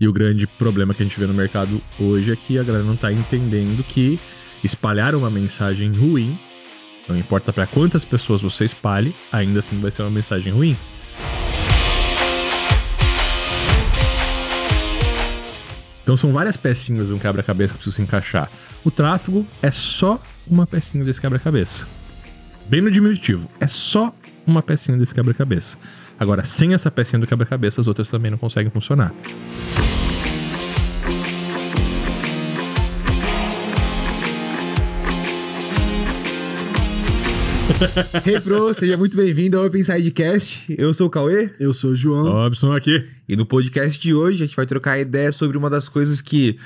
E o grande problema que a gente vê no mercado hoje é que a galera não tá entendendo que espalhar uma mensagem ruim, não importa para quantas pessoas você espalhe, ainda assim vai ser uma mensagem ruim. Então são várias pecinhas de um quebra-cabeça que precisam se encaixar. O tráfego é só uma pecinha desse quebra-cabeça. Bem no diminutivo, é só uma pecinha desse quebra-cabeça. Agora, sem essa pecinha do quebra-cabeça, as outras também não conseguem funcionar. hey Pro, seja muito bem-vindo ao Open Sidecast. Eu sou o Cauê. Eu sou o João. Robson aqui. E no podcast de hoje a gente vai trocar ideia sobre uma das coisas que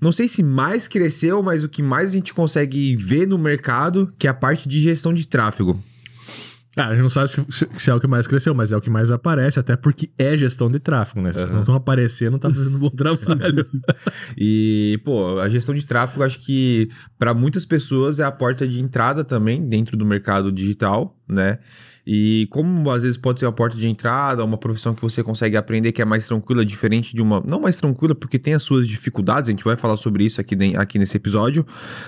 não sei se mais cresceu, mas o que mais a gente consegue ver no mercado, que é a parte de gestão de tráfego. Ah, a gente não sabe se, se, é o que mais cresceu, mas é o que mais aparece, até porque é gestão de tráfego, né? Se uhum. não estão aparecendo, não tá fazendo um bom trabalho. e, pô, a gestão de tráfego, acho que para muitas pessoas é a porta de entrada também dentro do mercado digital, né? E como às vezes pode ser uma porta de entrada, uma profissão que você consegue aprender que é mais tranquila, diferente de uma. Não mais tranquila, porque tem as suas dificuldades, a gente vai falar sobre isso aqui, aqui nesse episódio,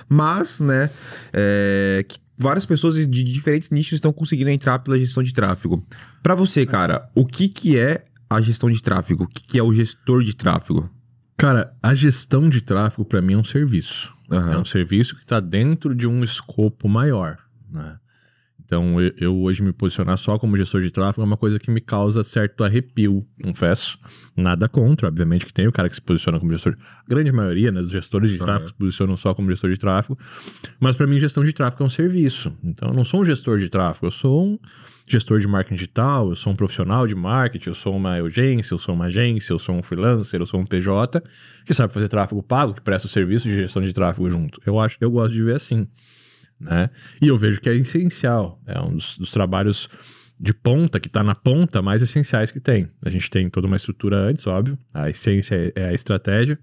mas, né, é, que várias pessoas de diferentes nichos estão conseguindo entrar pela gestão de tráfego. Para você, cara, o que, que é a gestão de tráfego? O que, que é o gestor de tráfego? Cara, a gestão de tráfego para mim é um serviço. Uhum. É um serviço que está dentro de um escopo maior. Né? Então, eu, eu, hoje me posicionar só como gestor de tráfego é uma coisa que me causa certo arrepio, confesso. Nada contra, obviamente, que tem o cara que se posiciona como gestor. A grande maioria né, dos gestores de tráfego uhum. se posicionam só como gestor de tráfego. Mas, para mim, gestão de tráfego é um serviço. Então, eu não sou um gestor de tráfego, eu sou um gestor de marketing digital, eu sou um profissional de marketing, eu sou uma agência, eu sou uma agência, eu sou um freelancer, eu sou um PJ que sabe fazer tráfego pago, que presta o serviço de gestão de tráfego junto. Eu acho, eu gosto de ver assim né? E eu vejo que é essencial, é um dos, dos trabalhos de ponta, que está na ponta, mais essenciais que tem. A gente tem toda uma estrutura antes, óbvio, a essência é, é a estratégia.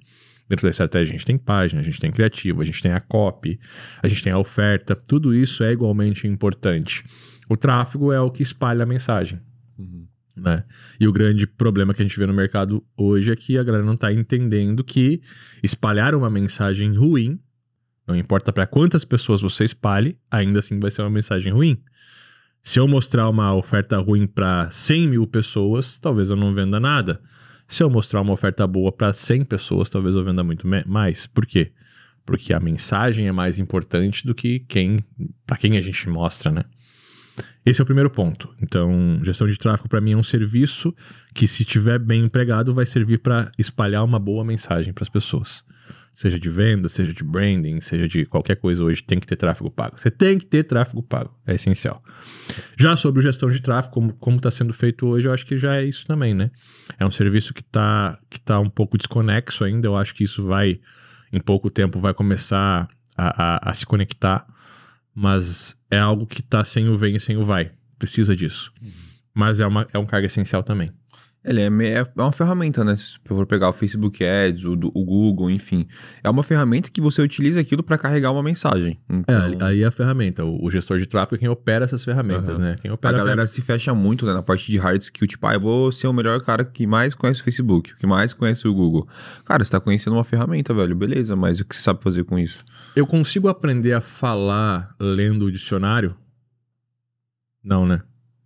Dentro da estratégia a gente tem página, a gente tem criativo, a gente tem a copy, a gente tem a oferta, tudo isso é igualmente importante. O tráfego é o que espalha a mensagem. Uhum. Né? E o grande problema que a gente vê no mercado hoje é que a galera não está entendendo que espalhar uma mensagem ruim não importa para quantas pessoas você espalhe, ainda assim vai ser uma mensagem ruim. Se eu mostrar uma oferta ruim para 100 mil pessoas, talvez eu não venda nada. Se eu mostrar uma oferta boa para 100 pessoas, talvez eu venda muito mais. Por quê? Porque a mensagem é mais importante do que quem para quem a gente mostra, né? Esse é o primeiro ponto. Então, gestão de tráfego para mim é um serviço que, se estiver bem empregado, vai servir para espalhar uma boa mensagem para as pessoas seja de venda, seja de branding, seja de qualquer coisa hoje, tem que ter tráfego pago. Você tem que ter tráfego pago, é essencial. Já sobre gestão de tráfego, como está sendo feito hoje, eu acho que já é isso também, né? É um serviço que está que tá um pouco desconexo ainda, eu acho que isso vai, em pouco tempo, vai começar a, a, a se conectar, mas é algo que está sem o vem e sem o vai, precisa disso. Uhum. Mas é, uma, é um cargo essencial também. Ele é, é uma ferramenta, né? Se eu for pegar o Facebook Ads, o, o Google, enfim. É uma ferramenta que você utiliza aquilo para carregar uma mensagem. Então... É, aí é a ferramenta. O, o, gestor de tráfego é quem opera essas ferramentas, uhum. né? Quem opera a galera a se fecha muito né, na parte de hard skill. Tipo, ah, eu vou ser o melhor cara que mais conhece o Facebook, que mais conhece o Google. Cara, você tá conhecendo uma ferramenta, velho. Beleza, mas o que você sabe fazer com isso? Eu consigo aprender a falar lendo o dicionário? Não, né?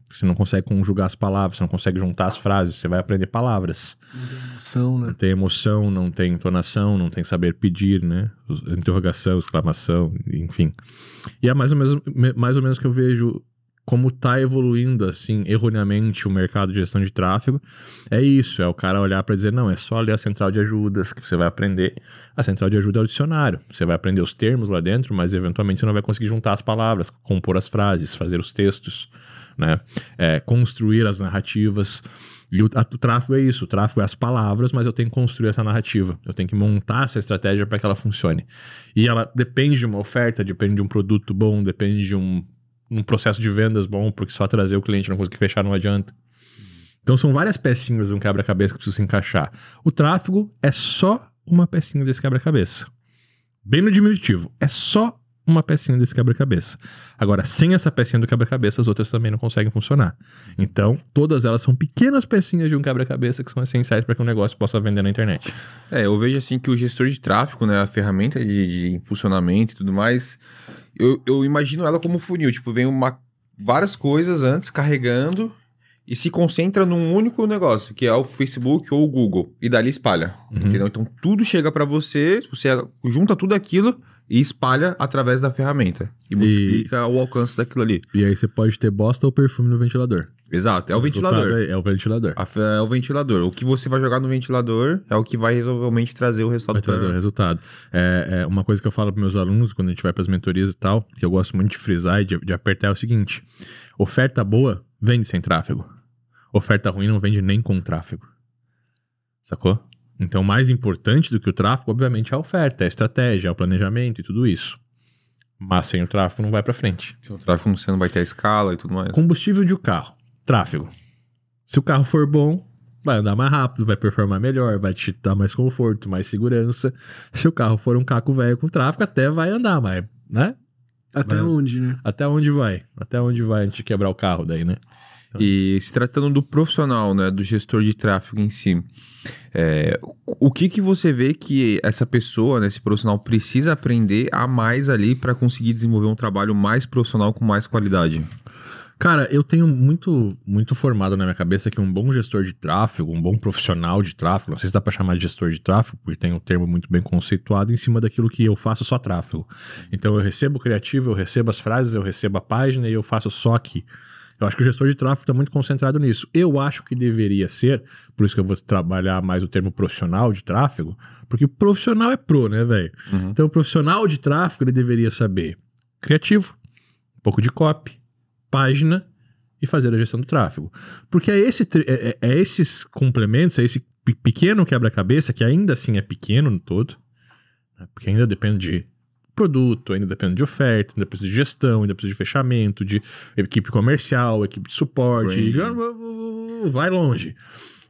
Você não consegue conjugar as palavras, você não consegue juntar as frases, você vai aprender palavras. Não tem emoção, né? Não tem emoção, não tem entonação, não tem saber pedir, né? Interrogação, exclamação, enfim. E é mais ou menos, mais ou menos que eu vejo como tá evoluindo, assim, erroneamente o mercado de gestão de tráfego. É isso, é o cara olhar para dizer, não, é só ler a central de ajudas que você vai aprender. A central de ajuda é o dicionário. Você vai aprender os termos lá dentro, mas eventualmente você não vai conseguir juntar as palavras, compor as frases, fazer os textos né? É, construir as narrativas. E o, a, o, tráfego é isso, o tráfego é as palavras, mas eu tenho que construir essa narrativa. Eu tenho que montar essa estratégia para que ela funcione. E ela depende de uma oferta, depende de um produto bom, depende de um, um processo de vendas bom, porque só trazer o cliente não conseguir fechar não adianta. Então são várias pecinhas de um quebra-cabeça que precisam se encaixar. O tráfego é só uma pecinha desse quebra-cabeça. Bem no diminutivo, é só uma pecinha desse quebra-cabeça. Agora, sem essa pecinha do quebra-cabeça, as outras também não conseguem funcionar. Então, todas elas são pequenas pecinhas de um quebra-cabeça que são essenciais para que um negócio possa vender na internet. É, eu vejo assim que o gestor de tráfego, né, a ferramenta de, de impulsionamento e tudo mais, eu, eu imagino ela como funil. Tipo, vem uma, várias coisas antes carregando e se concentra num único negócio, que é o Facebook ou o Google, e dali espalha, uhum. entendeu? Então tudo chega para você, você junta tudo aquilo e espalha através da ferramenta e, e multiplica o alcance daquilo ali. E aí você pode ter bosta ou perfume no ventilador. Exato, é o, o ventilador. É, é, o ventilador. é o ventilador. O que você vai jogar no ventilador é o que vai realmente trazer o resultado. Vai trazer pra... o resultado. É, é, uma coisa que eu falo para meus alunos quando a gente vai para as mentorias e tal, que eu gosto muito de frisar e de, de apertar é o seguinte: oferta boa vende sem tráfego. Oferta ruim não vende nem com tráfego. Sacou? Então, mais importante do que o tráfego, obviamente, é a oferta, é a estratégia, é o planejamento e tudo isso. Mas sem o tráfego não vai para frente. Sem o tráfego você não vai ter a escala e tudo mais. Combustível de um carro, tráfego. Se o carro for bom, vai andar mais rápido, vai performar melhor, vai te dar mais conforto, mais segurança. Se o carro for um caco velho com tráfego, até vai andar, mas, né? Até vai, onde, né? Até onde vai? Até onde vai antes de quebrar o carro daí, né? E se tratando do profissional, né, do gestor de tráfego em si, é, o que que você vê que essa pessoa, né, esse profissional precisa aprender a mais ali para conseguir desenvolver um trabalho mais profissional com mais qualidade? Cara, eu tenho muito, muito formado na minha cabeça que um bom gestor de tráfego, um bom profissional de tráfego, não sei se dá para chamar de gestor de tráfego, porque tem um termo muito bem conceituado em cima daquilo que eu faço só tráfego. Então eu recebo o criativo, eu recebo as frases, eu recebo a página e eu faço só aqui. Eu acho que o gestor de tráfego está muito concentrado nisso. Eu acho que deveria ser, por isso que eu vou trabalhar mais o termo profissional de tráfego, porque profissional é pro, né, velho? Uhum. Então, o profissional de tráfego ele deveria saber criativo, um pouco de copy, página e fazer a gestão do tráfego. Porque é, esse, é, é, é esses complementos, é esse pequeno quebra-cabeça, que ainda assim é pequeno no todo, né, porque ainda depende de produto, ainda depende de oferta, ainda precisa de gestão, ainda precisa de fechamento, de equipe comercial, equipe de suporte, vai longe.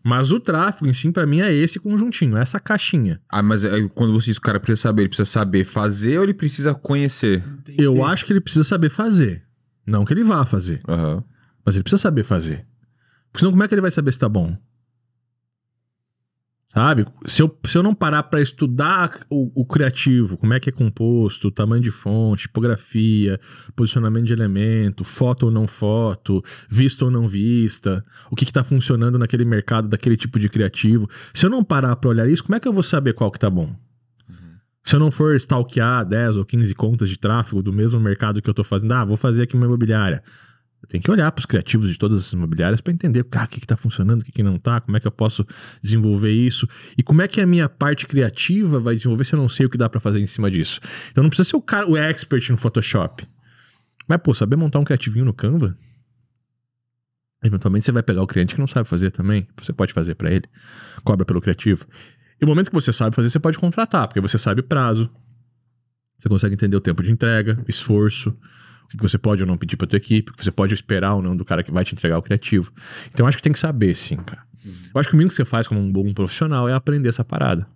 Mas o tráfego em si, para mim, é esse conjuntinho, é essa caixinha. Ah, mas é, quando você diz que o cara precisa saber, ele precisa saber fazer ou ele precisa conhecer? Eu acho que ele precisa saber fazer. Não que ele vá fazer. Uhum. Mas ele precisa saber fazer. Porque senão como é que ele vai saber se tá bom? Sabe? Se eu, se eu não parar para estudar o, o, criativo, como é que é composto, tamanho de fonte, tipografia, posicionamento de elemento, foto ou não foto, vista ou não vista, o que está funcionando naquele mercado daquele tipo de criativo. Se eu não parar para olhar isso, como é que eu vou saber qual que tá bom? Se eu não for stalkear 10 ou 15 contas de tráfego do mesmo mercado que eu tô fazendo, ah, vou fazer aqui uma imobiliária. Tem que olhar para os criativos de todas as imobiliárias para entender o que está funcionando, o que, não está, como é que eu posso desenvolver isso e como é que a minha parte criativa vai desenvolver se eu não sei o que dá para fazer em cima disso. Então não precisa ser o cara, o expert no Photoshop. Mas, pô, saber montar um criativinho no Canva? Eventualmente você vai pegar o cliente que não sabe fazer também. Você pode fazer para ele. Cobra pelo criativo. E no momento que você sabe fazer, você pode contratar, porque você sabe o prazo. Você consegue entender o tempo de entrega, esforço o que você pode ou não pedir para tua equipe, o que você pode esperar ou não do cara que vai te entregar o criativo. Então acho que tem que saber, sim, cara. Uhum. Eu acho que o mínimo que você faz como um bom profissional é aprender essa parada.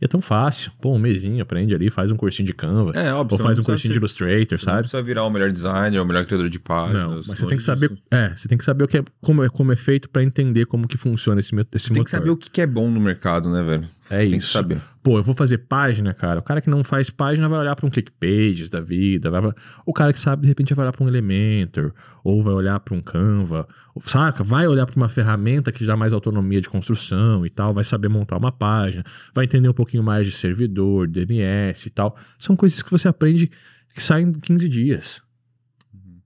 E é tão fácil. Pô, um mesinho, aprende ali, faz um cursinho de Canva. É, óbvio. Ou faz um cursinho ser, de Illustrator, sabe? Não precisa virar o melhor designer, o melhor criador de páginas. Não, mas você tem que saber. Isso. É, você tem que saber o que é, como, é, como é feito para entender como que funciona esse, esse motor. Tem que saber o que é bom no mercado, né, velho? É tem isso. Saber. Pô, eu vou fazer página, cara. O cara que não faz página vai olhar para um ClickPages da vida. Vai... O cara que sabe, de repente, vai olhar para um Elementor. Ou vai olhar para um Canva. Saca? Vai olhar para uma ferramenta que dá mais autonomia de construção e tal. Vai saber montar uma página. Vai entender um pouquinho mais de servidor, DNS e tal. São coisas que você aprende que saem em 15 dias.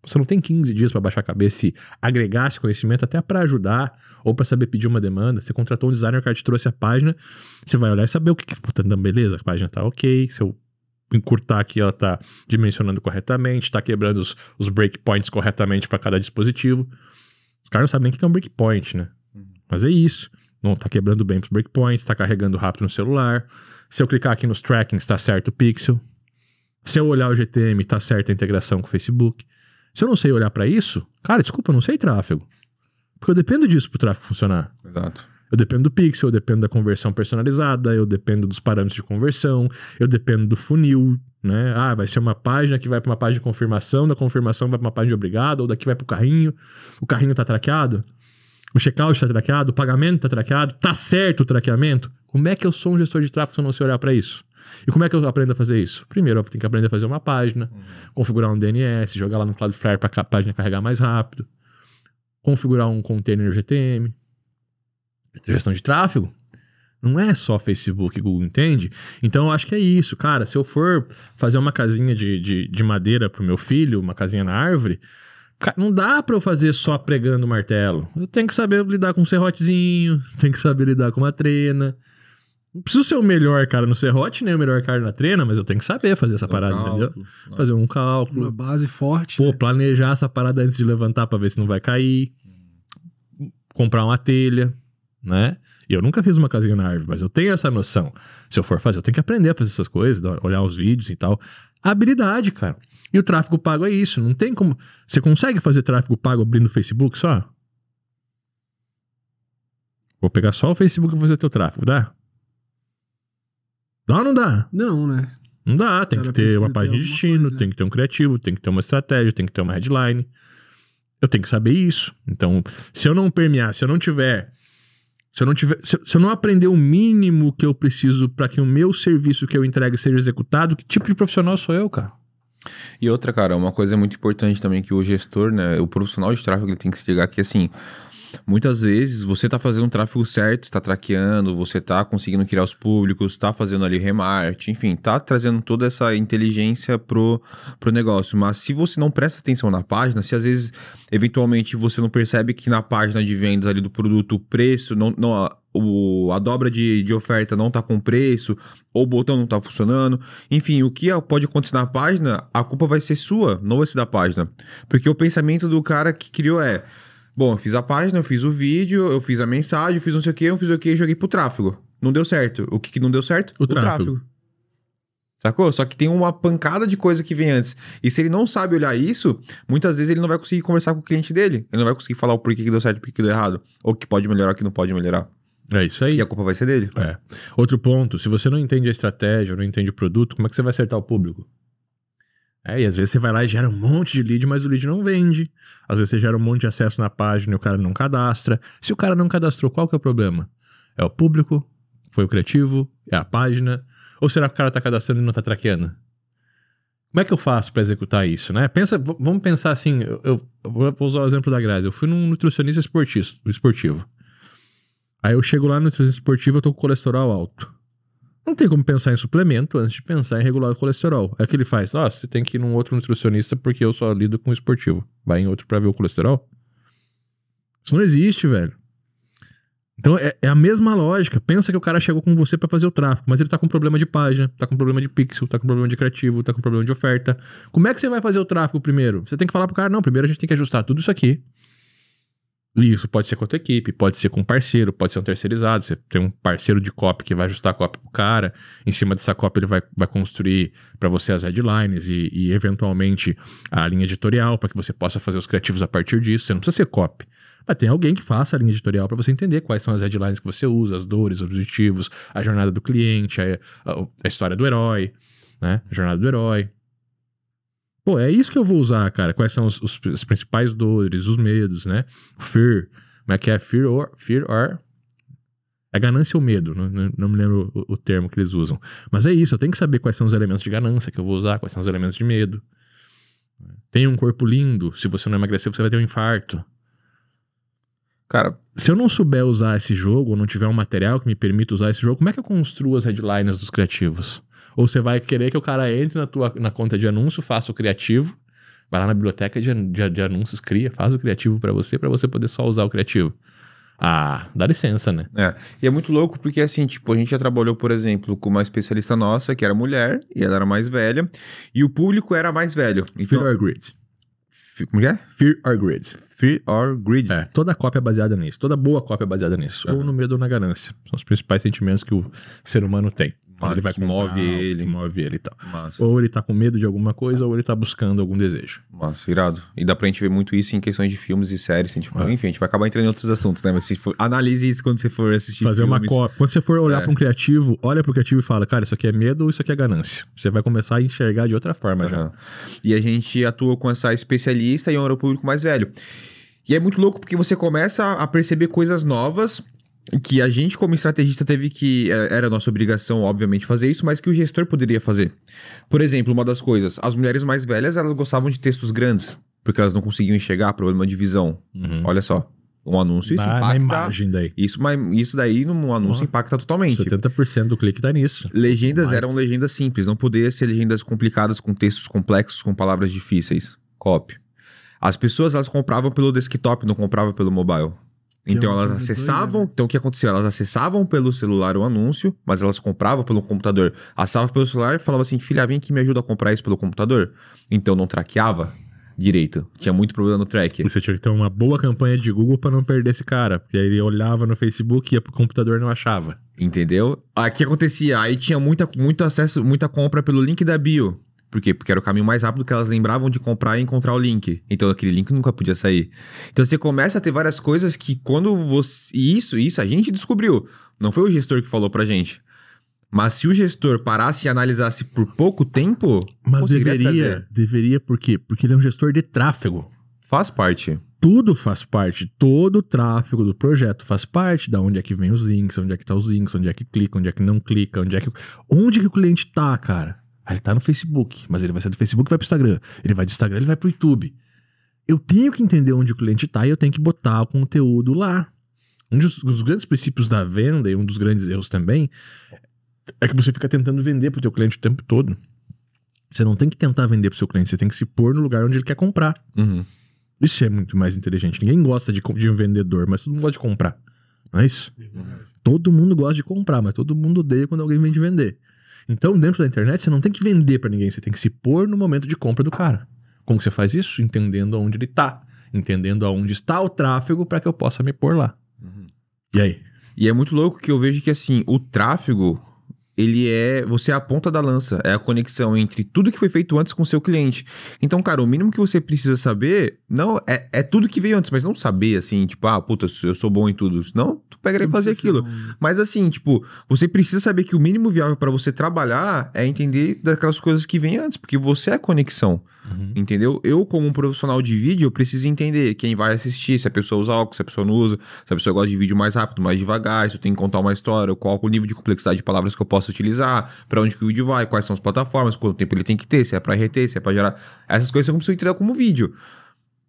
Você não tem 15 dias para baixar a cabeça e agregar esse conhecimento até para ajudar ou para saber pedir uma demanda. Você contratou um designer que te trouxe a página, você vai olhar e saber o que, puta, beleza, a página tá ok, se eu encurtar aqui ela tá dimensionando corretamente, tá quebrando os, os breakpoints corretamente para cada dispositivo. Os caras não sabem nem o que é um breakpoint, né? Uhum. Mas é isso. Não tá quebrando bem os breakpoints, tá carregando rápido no celular. Se eu clicar aqui nos trackings, tá certo o pixel. Se eu olhar o GTM, tá certa a integração com o Facebook. Se eu não sei olhar para isso, cara, desculpa, eu não sei tráfego. Porque eu dependo disso pro tráfego funcionar. Exato. Eu dependo do pixel, eu dependo da conversão personalizada, eu dependo dos parâmetros de conversão, eu dependo do funil, né? Ah, vai ser uma página que vai para uma página de confirmação, da confirmação vai para uma página de obrigado, ou daqui vai para o carrinho. O carrinho tá traqueado? O checkout tá traqueado? O pagamento tá traqueado? Tá certo o traqueamento? Como é que eu sou um gestor de tráfego se eu não sei olhar para isso? E como é que eu aprendo a fazer isso? Primeiro, eu tenho que aprender a fazer uma página, uhum. configurar um DNS, jogar lá no Cloudflare para a página carregar mais rápido, configurar um container GTM. Gestão de tráfego. Não é só Facebook e Google, entende? Então eu acho que é isso, cara. Se eu for fazer uma casinha de, de, de madeira pro meu filho, uma casinha na árvore, não dá para eu fazer só pregando martelo. Eu tenho que saber lidar com um serrotezinho, tenho que saber lidar com uma trena. Não preciso ser o melhor cara no serrote, nem o melhor cara na trena, mas eu tenho que saber fazer essa parada, cálculo, entendeu? Fazer um cálculo. Uma base forte. Pô, né? planejar essa parada antes de levantar para ver se não vai cair. Comprar uma telha, né? E eu nunca fiz uma casinha na árvore, mas eu tenho essa noção. Se eu for fazer, eu tenho que aprender a fazer essas coisas, olhar os vídeos e tal. Habilidade, cara. E o tráfego pago é isso. Não tem como. Você consegue fazer tráfego pago abrindo o Facebook só? Vou pegar só o Facebook e fazer teu tráfego, dá? Dá ou não dá? Não, né? Não dá, tem que ter uma página de destino, coisa. tem que ter um criativo, tem que ter uma estratégia, tem que ter uma headline. Eu tenho que saber isso. Então, se eu não permear, se eu não tiver. Se eu não tiver. Se, se eu não aprender o mínimo que eu preciso para que o meu serviço que eu entregue seja executado, que tipo de profissional sou eu, cara? E outra, cara, uma coisa muito importante também que o gestor, né, o profissional de tráfego, ele tem que se ligar que assim, Muitas vezes você está fazendo um tráfego certo, está traqueando, você está conseguindo criar os públicos, está fazendo ali remarketing, enfim, está trazendo toda essa inteligência pro, pro negócio. Mas se você não presta atenção na página, se às vezes, eventualmente, você não percebe que na página de vendas ali do produto o preço, não, não o, a dobra de, de oferta não está com preço, ou o botão não está funcionando. Enfim, o que pode acontecer na página, a culpa vai ser sua, não vai ser da página. Porque o pensamento do cara que criou é Bom, eu fiz a página, eu fiz o vídeo, eu fiz a mensagem, eu fiz não sei o que, eu fiz o que e joguei pro tráfego. Não deu certo. O que, que não deu certo? O, o tráfego. tráfego. Sacou? Só que tem uma pancada de coisa que vem antes. E se ele não sabe olhar isso, muitas vezes ele não vai conseguir conversar com o cliente dele. Ele não vai conseguir falar o porquê que deu certo e porquê que deu errado. Ou que pode melhorar, ou que não pode melhorar. É isso aí. E a culpa vai ser dele. É. Outro ponto, se você não entende a estratégia, não entende o produto, como é que você vai acertar o público? É, e às vezes você vai lá e gera um monte de lead, mas o lead não vende. Às vezes você gera um monte de acesso na página e o cara não cadastra. Se o cara não cadastrou, qual que é o problema? É o público? Foi o criativo? É a página? Ou será que o cara tá cadastrando e não tá traqueando? Como é que eu faço para executar isso, né? Pensa, vamos pensar assim, eu, eu, vou usar o exemplo da Grazi. Eu fui num nutricionista esportivo. Aí eu chego lá no nutricionista esportivo, eu tô com colesterol alto. Não tem como pensar em suplemento antes de pensar em regular o colesterol. É que ele faz, ah, você tem que ir num outro nutricionista porque eu só lido com esportivo. Vai em outro para ver o colesterol? Isso não existe, velho. Então é, é, a mesma lógica. Pensa que o cara chegou com você para fazer o tráfego, mas ele tá com problema de página, tá com problema de pixel, tá com problema de criativo, tá com problema de oferta. Como é que você vai fazer o tráfego primeiro? Você tem que falar pro cara, não, primeiro a gente tem que ajustar tudo isso aqui. Isso pode ser com a tua equipe, pode ser com um parceiro, pode ser um terceirizado. Você tem um parceiro de copy que vai ajustar a copy pro cara. Em cima dessa copy ele vai, vai construir para você as headlines e, e, eventualmente a linha editorial para que você possa fazer os criativos a partir disso. Você não precisa ser copy. Mas tem alguém que faça a linha editorial para você entender quais são as headlines que você usa, as dores, os objetivos, a jornada do cliente, a, a, a história do herói, né? A jornada do herói. Pô, é isso que eu vou usar, cara. Quais são os, os, principais dores, os medos, né? Fear. Como é que é? Fear or... Fear or... É ganância ou medo, não, não me lembro o, o, termo que eles usam. Mas é isso, eu tenho que saber quais são os elementos de ganância que eu vou usar, quais são os elementos de medo. Tem um corpo lindo, se você não emagrecer, você vai ter um infarto. Cara, se eu não souber usar esse jogo, ou não tiver um material que me permita usar esse jogo, como é que eu construo as headlines dos criativos? Ou você vai querer que o cara entre na tua na conta de anúncio, faça o criativo, vai lá na biblioteca de, de, de anúncios, cria, faz o criativo para você, para você poder só usar o criativo. Ah, dá licença, né? É. E é muito louco porque, assim, tipo, a gente já trabalhou, por exemplo, com uma especialista nossa que era mulher e ela era mais velha e o público era mais velho. Então... Fear or Grid. Como que é? Fear or Grid. Fear or Greed. É, toda cópia é baseada nisso. Toda boa cópia é baseada nisso. Uhum. Ou no medo ou na ganância. São os principais sentimentos que o ser humano tem. Quando ele vai que comprar move ele. que move ele e tal. Massa, Ou ele tá com medo de alguma coisa, ou ele tá buscando algum desejo. massa, irado. E dá pra gente ver muito isso em questões de filmes e séries. Assim, tipo, É. Enfim, a gente vai acabar entrando em outros assuntos, né? Mas se for, analise isso quando você for assistir Fazer uma filmes. cópia. Quando você for olhar É. pra um criativo, olha pro criativo e fala, cara, isso aqui é medo ou isso aqui é ganância? Você vai começar a enxergar de outra forma já. Aham. E a gente atua com essa especialista e é um público mais velho. E é muito louco porque você começa a perceber coisas novas que a gente, como estrategista, teve que. é, Era nossa obrigação, obviamente, fazer isso, mas que o gestor poderia fazer. Por exemplo, uma das coisas: as mulheres mais velhas elas gostavam de textos grandes, porque elas não conseguiam enxergar problema de visão. Uhum. Olha só. Um anúncio, isso Na, na impacta. imagem daí. Isso, mas isso daí, num anúncio, impacta totalmente. 70% do clique tá nisso. Legendas Mais. eram legendas simples, não podia ser legendas complicadas com textos complexos, com palavras difíceis. Copy. As pessoas elas compravam pelo desktop, não compravam pelo mobile. Então é uma elas acessavam, doida, então o que acontecia? Elas acessavam pelo celular o anúncio, mas elas compravam pelo computador. Acessavam pelo celular e falavam assim: "Filha, vem aqui me ajuda a comprar isso pelo computador". Então não traqueava direito. Tinha muito problema no track. Você tinha que ter uma boa campanha de Google pra não perder esse cara. Porque aí ele olhava no Facebook, ia pro computador e não achava. Entendeu? Aí o que acontecia? Aí tinha muita, muito acesso, muita compra pelo link da bio. Por quê? Porque era o caminho mais rápido que elas lembravam de comprar e encontrar o link. Então aquele link nunca podia sair. Então você começa a ter várias coisas que quando você. E isso, isso a gente descobriu. Não foi o gestor que falou pra gente. Mas se o gestor parasse e analisasse por pouco tempo, Mas deveria, trazer. deveria por quê? Porque ele é um gestor de tráfego. Faz parte. Tudo faz parte, todo o tráfego do projeto faz parte, da onde é que vem os links, onde é que tá os links, onde é que clica, onde é que não clica, onde é que onde que o cliente tá, cara? Ah, ele tá no Facebook, mas ele vai sair do Facebook e vai pro Instagram. Ele vai do Instagram, ele vai pro YouTube. Eu tenho que entender onde o cliente tá e eu tenho que botar o conteúdo lá. Um dos, dos grandes princípios da venda e um dos grandes erros também é que você fica tentando vender pro teu cliente o tempo todo. Você não tem que tentar vender pro seu cliente, você tem que se pôr no lugar onde ele quer comprar. Uhum. Isso é muito mais inteligente. Ninguém gosta de, de um vendedor, mas todo mundo gosta de comprar. Não é isso? Todo mundo gosta de comprar, mas todo mundo odeia quando alguém vem de vender. Então, dentro da internet, você não tem que vender pra ninguém, você tem que se pôr no momento de compra do cara. Como que você faz isso? Entendendo aonde ele tá. Entendendo aonde está o tráfego para que eu possa me pôr lá. E aí? E é muito louco que eu vejo que, assim, o tráfego, ele é. Você é a ponta da lança. É a conexão entre tudo que foi feito antes com o seu cliente. Então, cara, o mínimo que você precisa saber, não é, é tudo que veio antes, mas não saber, assim, tipo, ah, puta, eu sou bom em tudo. Não, tu pega e fazer aquilo. bom? Mas assim, tipo, você precisa saber que o mínimo viável pra você trabalhar é entender daquelas coisas que vêm antes, porque você é a conexão. Entendeu? Eu, como um profissional de vídeo, eu preciso entender quem vai assistir, se a pessoa usa óculos, se a pessoa não usa, se a pessoa gosta de vídeo mais rápido, mais devagar, se eu tenho que contar uma história, qual o nível de complexidade de palavras que eu posso utilizar, pra onde que o vídeo vai, quais são as plataformas, quanto tempo ele tem que ter, se é pra reter, se é pra gerar. Essas coisas eu preciso entender como vídeo.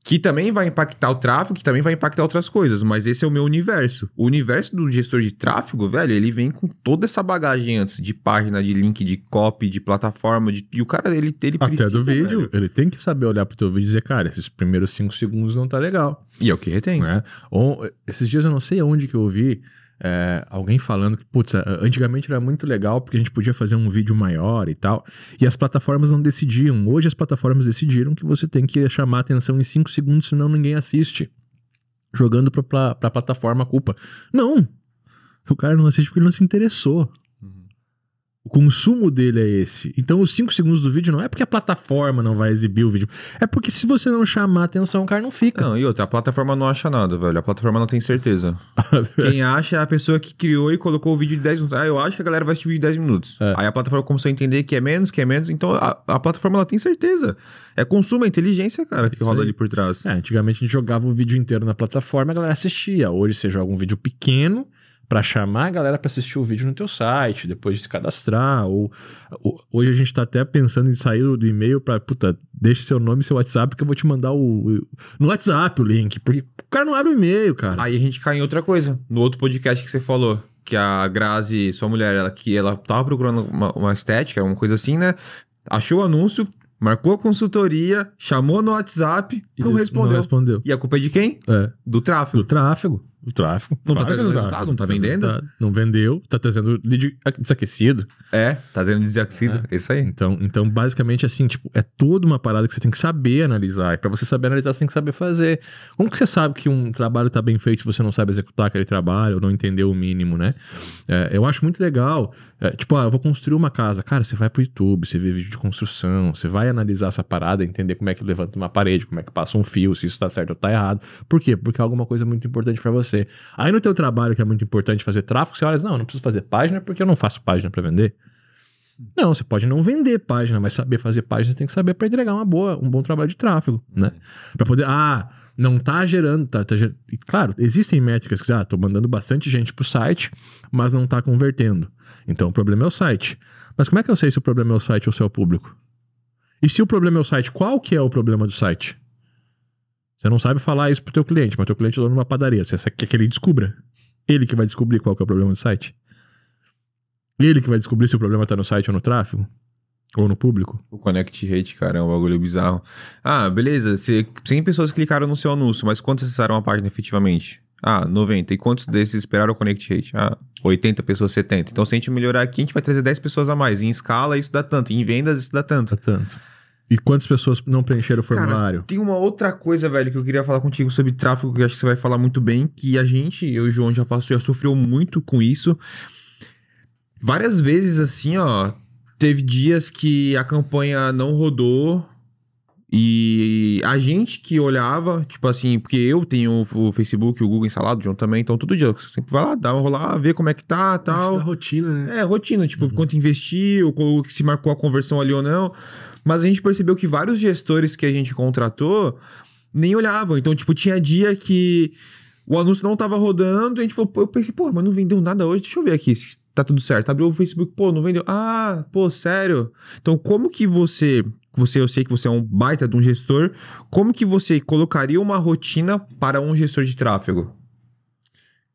Que também vai impactar o tráfego, que também vai impactar outras coisas, mas esse é o meu universo. O universo do gestor de tráfego, velho, ele vem com toda essa bagagem antes de página, de link, de copy, de plataforma, de... e o cara, ele, ele Até precisa, do vídeo, velho. ele tem que saber olhar pro teu vídeo e dizer, cara, esses primeiros cinco segundos não tá legal. E é o que retém. né? Ou, esses dias eu não sei aonde que eu ouvi é, alguém falando que, putz, antigamente era muito legal porque a gente podia fazer um vídeo maior e tal, e as plataformas não decidiam. Hoje as plataformas decidiram que você tem que chamar atenção em 5 segundos, senão ninguém assiste. Jogando pra, pra, pra plataforma a culpa. Não! O cara não assiste porque ele não se interessou. O consumo dele é esse. Então, os 5 segundos do vídeo não é porque a plataforma não vai exibir o vídeo. É porque se você não chamar atenção, o cara não fica. Não, e outra, a plataforma não acha nada, velho. A plataforma não tem certeza. Quem acha é a pessoa que criou e colocou o vídeo de 10 minutos. Ah, eu acho que a galera vai assistir o vídeo de 10 minutos. É. Aí a plataforma começou a entender que é menos, que é menos. Então a, a plataforma ela tem certeza. É consumo, é inteligência, cara, que Isso roda aí. ali por trás. É, antigamente a gente jogava o vídeo inteiro na plataforma e a galera assistia. Hoje você joga um vídeo pequeno pra chamar a galera pra assistir o vídeo no teu site, depois de se cadastrar. Ou, ou- hoje a gente tá até pensando em sair do e-mail pra, puta, deixa seu nome e seu WhatsApp que eu vou te mandar o, o- no WhatsApp o link, porque o cara não abre o e-mail, cara. Aí a gente cai em outra coisa. No outro podcast que você falou, que a Grazi, sua mulher, ela, que ela tava procurando uma, uma estética, uma coisa assim, né? Achou o anúncio, marcou a consultoria, chamou no WhatsApp, não Isso, respondeu. Não respondeu. E a culpa é de quem? É, Do tráfego. do tráfego. O tráfego. Não claro tá trazendo resultado, não tá vendendo? Tá, não vendeu, tá trazendo lead desaquecido. É, tá trazendo desaquecido, é. isso aí. Então, então, basicamente, assim, tipo, é toda uma parada que você tem que saber analisar. E pra você saber analisar, você tem que saber fazer. Como que você sabe que um trabalho tá bem feito se você não sabe executar aquele trabalho ou não entendeu o mínimo, né? É, eu acho muito legal, é, tipo, ah, eu vou construir uma casa. Cara, você vai pro YouTube, você vê vídeo de construção, você vai analisar essa parada, entender como é que levanta uma parede, como é que passa um fio, se isso tá certo ou tá errado. Por quê? Porque é alguma coisa muito importante para você. Aí no teu trabalho, que é muito importante fazer tráfego, você olha, não, não preciso fazer página porque eu não faço página para vender. Não, você pode não vender página, mas saber fazer página você tem que saber para entregar uma boa, um bom trabalho de tráfego, né? Para poder, ah, não tá gerando, tá, tá gerando. Claro, existem métricas que, ah, tô mandando bastante gente pro site, mas não tá convertendo. Então o problema é o site. Mas como é que eu sei se o problema é o site ou se é o público? E se o problema é o site, qual que é o problema do site? Você não sabe falar isso pro teu cliente, mas teu cliente é dono de uma padaria. Você quer que ele descubra? Ele que vai descobrir qual é o problema do site? Ele que vai descobrir se o problema tá no site ou no tráfego? Ou no público? O Connect Rate, cara, é um bagulho bizarro. Ah, beleza. 100 pessoas clicaram no seu anúncio, mas quantos acessaram a página efetivamente? Ah, 90. E quantos desses esperaram o Connect Rate? Ah, 80 pessoas, 70. Então, se a gente melhorar aqui, a gente vai trazer 10 pessoas a mais. Em escala, isso dá tanto. Em vendas, isso dá tanto. Dá tanto. E quantas pessoas não preencheram o formulário? Cara, tem uma outra coisa, velho, que eu queria falar contigo sobre tráfego, que eu acho que você vai falar muito bem, que a gente, eu e o João já passou, já sofreu muito com isso. Várias vezes, assim, ó, teve dias que a campanha não rodou e a gente que olhava, tipo assim, porque eu tenho o Facebook, o Google instalado, o João também, então todo dia você sempre vai lá, dá uma rolar, ver como é que tá tal. É rotina, né? É, rotina, tipo, uhum. quanto investiu, se marcou a conversão ali ou não. Mas a gente percebeu que vários gestores que a gente contratou nem olhavam. Então, tipo, tinha dia que o anúncio não tava rodando, e a gente falou, eu pensei, pô, mas não vendeu nada hoje, deixa eu ver aqui se tá tudo certo. Abriu o Facebook, pô, não vendeu. Ah, pô, sério? Então, como que você, você, eu sei que você é um baita de um gestor, como que você colocaria uma rotina para um gestor de tráfego?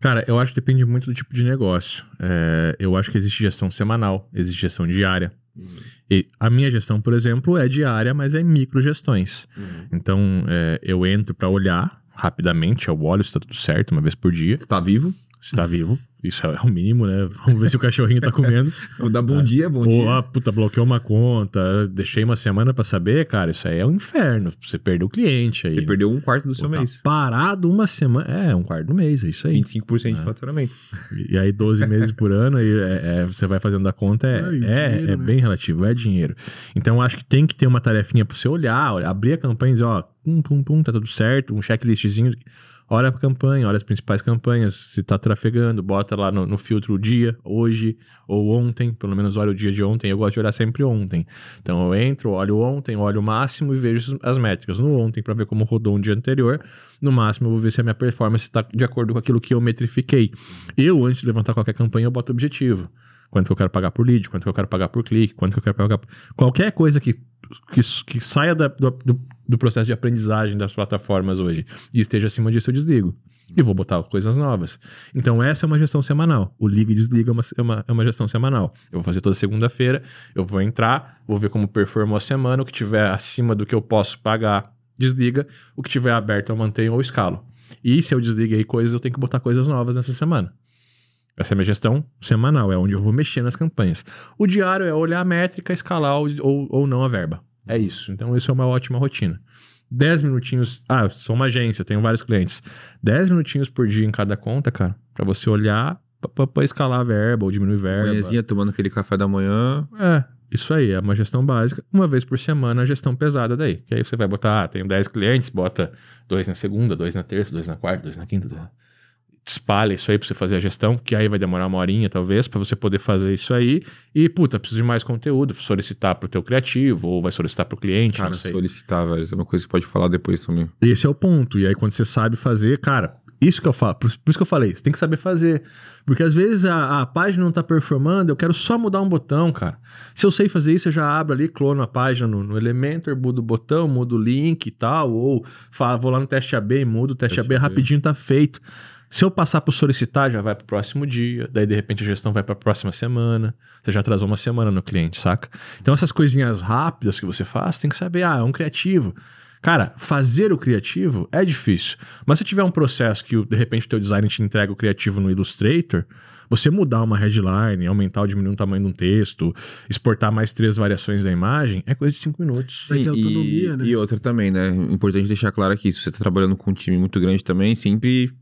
Cara, eu acho que depende muito do tipo de negócio. É, eu acho que existe gestão semanal, existe gestão diária. Uhum. E a minha gestão, por exemplo, é diária, mas é microgestões. Uhum. Então, é, eu entro para olhar rapidamente, eu olho se está tudo certo, uma vez por dia. Está vivo? Está vivo. Isso é o mínimo, né? Vamos ver se o cachorrinho tá comendo. Vou dar bom é. dia, bom Ou, dia. Ah, puta, bloqueou uma conta, deixei uma semana para saber, cara, isso aí é um inferno. Você perdeu o cliente aí. Você perdeu um quarto do seu tá mês. Parado uma semana. É, um quarto do mês, é isso aí. 25% é. de faturamento. E aí, 12 meses por ano, e é, é, você vai fazendo a conta, é, é, é, dinheiro, é né? bem relativo, é dinheiro. Então, acho que tem que ter uma tarefinha pra você olhar, abrir a campanha e dizer, ó, pum, pum, pum, tá tudo certo, um checklistzinho olha a campanha, olha as principais campanhas, se está trafegando, bota lá no, no, filtro o dia, hoje ou ontem, pelo menos olha o dia de ontem, eu gosto de olhar sempre ontem. Então eu entro, olho ontem, olho o máximo e vejo as métricas no ontem para ver como rodou um dia anterior. No máximo eu vou ver se a minha performance está de acordo com aquilo que eu metrifiquei. Eu, antes de levantar qualquer campanha, eu boto objetivo. Quanto que eu quero pagar por lead, quanto que eu quero pagar por clique, quanto que eu quero pagar por... Qualquer coisa que, que, que saia da, do, do do processo de aprendizagem das plataformas hoje e esteja acima disso, eu desligo. E vou botar coisas novas. Então, essa é uma gestão semanal. O liga e desliga é uma, é uma, é uma gestão semanal. Eu vou fazer toda segunda-feira, eu vou entrar, vou ver como performou a semana, o que tiver acima do que eu posso pagar, desliga. O que tiver aberto, eu mantenho ou escalo. E se eu desliguei coisas, eu tenho que botar coisas novas nessa semana. Essa é a minha gestão semanal, é onde eu vou mexer nas campanhas. O diário é olhar a métrica, escalar ou, ou, ou não a verba. É isso. Então, isso é uma ótima rotina. 10 minutinhos. Ah, sou uma agência, tenho vários clientes. 10 minutinhos por dia em cada conta, cara, para você olhar para escalar a verba ou diminuir verba. Manhãzinha tomando aquele café da manhã. É, isso aí, é uma gestão básica. Uma vez por semana, a gestão pesada daí. Que aí você vai botar, ah, tenho 10 clientes, bota dois na segunda, dois na terça, dois na quarta, dois na quinta. Dois na espalha isso aí pra você fazer a gestão, que aí vai demorar uma horinha, talvez, para você poder fazer isso aí. E, puta, preciso de mais conteúdo, solicitar pro teu criativo, ou vai solicitar pro cliente, cara, solicitar, velho, é uma coisa que pode falar depois também. Esse é o ponto. E aí, quando você sabe fazer, cara, isso que eu falo, por, por isso que eu falei, você tem que saber fazer. Porque às vezes a, a, página não tá performando, eu quero só mudar um botão, cara. Se eu sei fazer isso, eu já abro ali, clono a página no, no Elementor, mudo o botão, mudo o link e tal, ou falo, vou lá no teste AB, mudo o teste, teste AB, AB, rapidinho tá feito. Se eu passar por solicitar, já vai para o próximo dia, daí de repente a gestão vai para a próxima semana, você já atrasou uma semana no cliente, saca? Então essas coisinhas rápidas que você faz, tem que saber, ah, é um criativo. Cara, fazer o criativo é difícil. Mas se tiver um processo que, de repente, o teu design te entrega o criativo no Illustrator, você mudar uma headline, aumentar ou diminuir o tamanho de um texto, exportar mais três variações da imagem, é coisa de cinco minutos. Sim, autonomia, e, né? E outra também, né? Importante deixar claro aqui, se você está trabalhando com um time muito grande também, sempre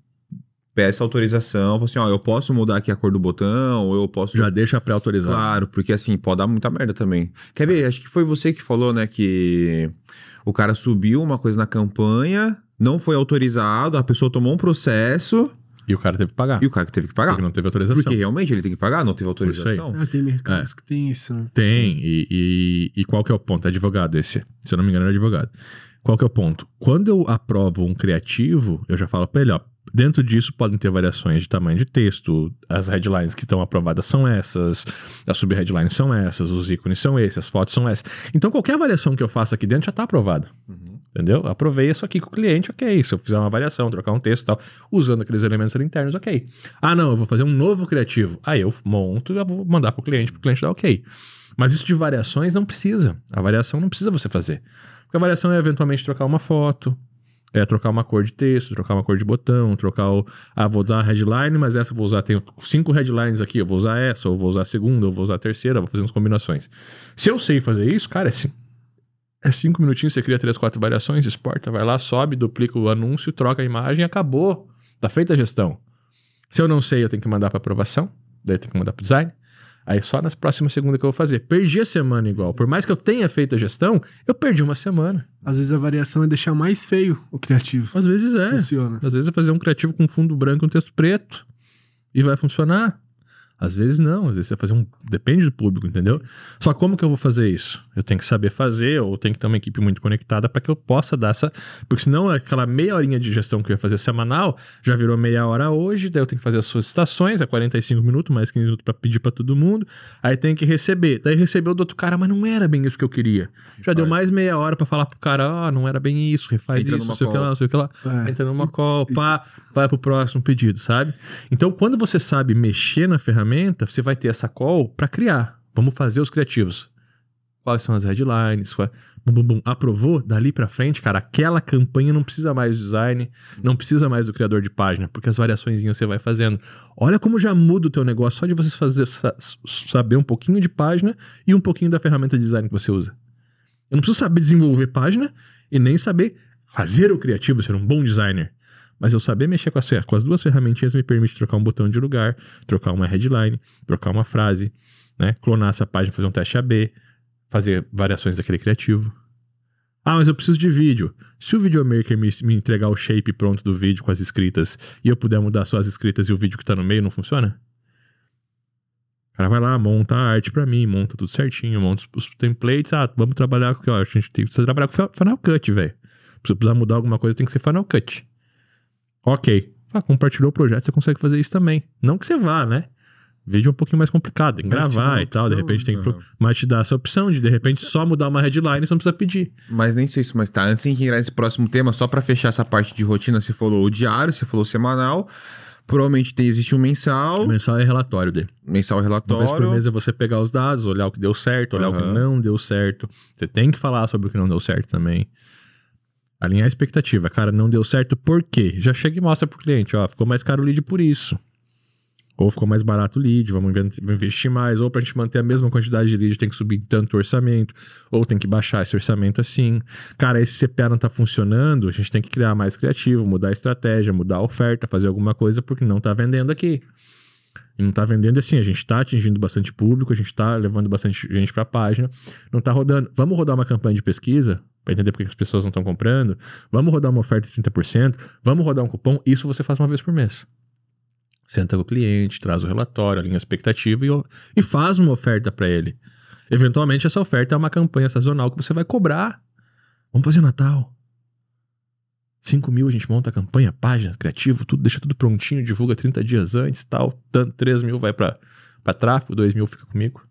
peça autorização, fala assim, ó, eu posso mudar aqui a cor do botão, ou eu posso... Já deixa pré-autorizado. Claro, porque assim, pode dar muita merda também. Quer ver, acho que foi você que falou, né, que o cara subiu uma coisa na campanha, não foi autorizado, a pessoa tomou um processo... E o cara teve que pagar. E o cara que teve que pagar. Porque não teve autorização. Porque realmente ele tem que pagar, não teve autorização. Ah, tem mercados é. que tem isso. Né? Tem, e, e, e, qual que é o ponto? É advogado esse. Se eu não me engano, é advogado. Qual que é o ponto? Quando eu aprovo um criativo, eu já falo pra ele, ó, Dentro disso podem ter variações de tamanho de texto, as headlines que estão aprovadas são essas, as subheadlines são essas, os ícones são esses, as fotos são essas. Então qualquer variação que eu faça aqui dentro já está aprovada. Uhum. Entendeu? Aprovei isso aqui com o cliente, ok. Se eu fizer uma variação, trocar um texto e tal, usando aqueles elementos internos, ok. Ah, não, eu vou fazer um novo criativo. Aí eu monto e vou mandar para o cliente, para o cliente dar ok. Mas isso de variações não precisa. A variação não precisa você fazer. Porque a variação é eventualmente trocar uma foto, é trocar uma cor de texto, trocar uma cor de botão, trocar o. Ah, vou usar a headline, mas essa vou usar. Tenho cinco headlines aqui, eu vou usar essa, ou vou usar a segunda, ou vou usar a terceira, vou fazer umas combinações. Se eu sei fazer isso, cara, é, sim, é cinco minutinhos, você cria três, quatro variações, exporta, vai lá, sobe, duplica o anúncio, troca a imagem acabou. Tá feita a gestão. Se eu não sei, eu tenho que mandar para aprovação, daí eu tenho que mandar para design, Aí só nas próximas segundas que eu vou fazer. Perdi a semana igual. Por mais que eu tenha feito a gestão, eu perdi uma semana. Às vezes a variação é deixar mais feio o criativo. Às vezes é. Funciona. Às vezes é fazer um criativo com fundo branco e um texto preto. E vai funcionar. Às vezes não, às vezes você vai fazer um. Depende do público, entendeu? Só como que eu vou fazer isso? Eu tenho que saber fazer, ou tenho que ter uma equipe muito conectada para que eu possa dar essa. Porque senão aquela meia horinha de gestão que eu ia fazer semanal já virou meia hora hoje, daí eu tenho que fazer as solicitações, é 45 minutos, mais 15 minutos para pedir para todo mundo. Aí tem que receber. Daí recebeu do outro cara, mas não era bem isso que eu queria. Já deu mais meia hora para falar pro cara, ó, oh, não era bem isso, refaz Entra isso, não sei o que lá, não sei o que lá. É. Entra numa call, pá, vai pro próximo pedido, sabe? Então quando você sabe mexer na ferramenta, você vai ter essa call para criar. Vamos fazer os criativos. Quais são as headlines? Bum, bum, bum. Aprovou? Dali para frente, cara, aquela campanha não precisa mais do design, não precisa mais do criador de página, porque as variações você vai fazendo. Olha como já muda o teu negócio só de você fazer, saber um pouquinho de página e um pouquinho da ferramenta de design que você usa. Eu não preciso saber desenvolver página e nem saber fazer o criativo, ser um bom designer. Mas eu saber mexer com as, com as duas ferramentinhas me permite trocar um botão de lugar, trocar uma headline, trocar uma frase, né? Clonar essa página, fazer um teste AB, fazer variações daquele criativo. Ah, mas eu preciso de vídeo. Se o videomaker me, me entregar o shape pronto do vídeo com as escritas e eu puder mudar só as escritas e o vídeo que tá no meio, não funciona? O cara vai lá, monta a arte para mim, monta tudo certinho, monta os, os templates. Ah, vamos trabalhar com. Ó, a gente tem que trabalhar com Final Cut, velho. Se precisar mudar alguma coisa, tem que ser Final Cut. Ok. Ah, compartilhou o projeto, você consegue fazer isso também. Não que você vá, né? Vídeo é um pouquinho mais complicado, tem que gravar e tal, de repente tem que. Uhum. Mas te dá essa opção de, de repente, só mudar uma headline, você não precisa pedir. Mas nem sei isso, mas tá. Antes de entrar nesse próximo tema, só para fechar essa parte de rotina, você falou o diário, você falou semanal. Provavelmente tem, existe um mensal. O mensal é relatório dele. Mensal é relatório. Uma vez por mês é você pegar os dados, olhar o que deu certo, olhar uhum. o que não deu certo. Você tem que falar sobre o que não deu certo também. Alinhar a expectativa. Cara, não deu certo por quê? Já chega e mostra pro cliente, ó, ficou mais caro o lead por isso. Ou ficou mais barato o lead, vamos investir mais. Ou pra gente manter a mesma quantidade de lead, tem que subir tanto o orçamento. Ou tem que baixar esse orçamento assim. Cara, esse CPA não tá funcionando, a gente tem que criar mais criativo, mudar a estratégia, mudar a oferta, fazer alguma coisa, porque não tá vendendo aqui. E não tá vendendo assim, a gente tá atingindo bastante público, a gente tá levando bastante gente pra página, não tá rodando. Vamos rodar uma campanha de pesquisa? Para entender por que as pessoas não estão comprando. Vamos rodar uma oferta de 30%, vamos rodar um cupom. Isso você faz uma vez por mês. Senta com o cliente, traz o relatório, alinha a expectativa e, e faz uma oferta para ele. Eventualmente, essa oferta é uma campanha sazonal que você vai cobrar. Vamos fazer Natal. 5 mil a gente monta a campanha, página, criativo, tudo, deixa tudo prontinho, divulga 30 dias antes tal. Tanto, 3 mil vai para tráfego, 2 mil fica comigo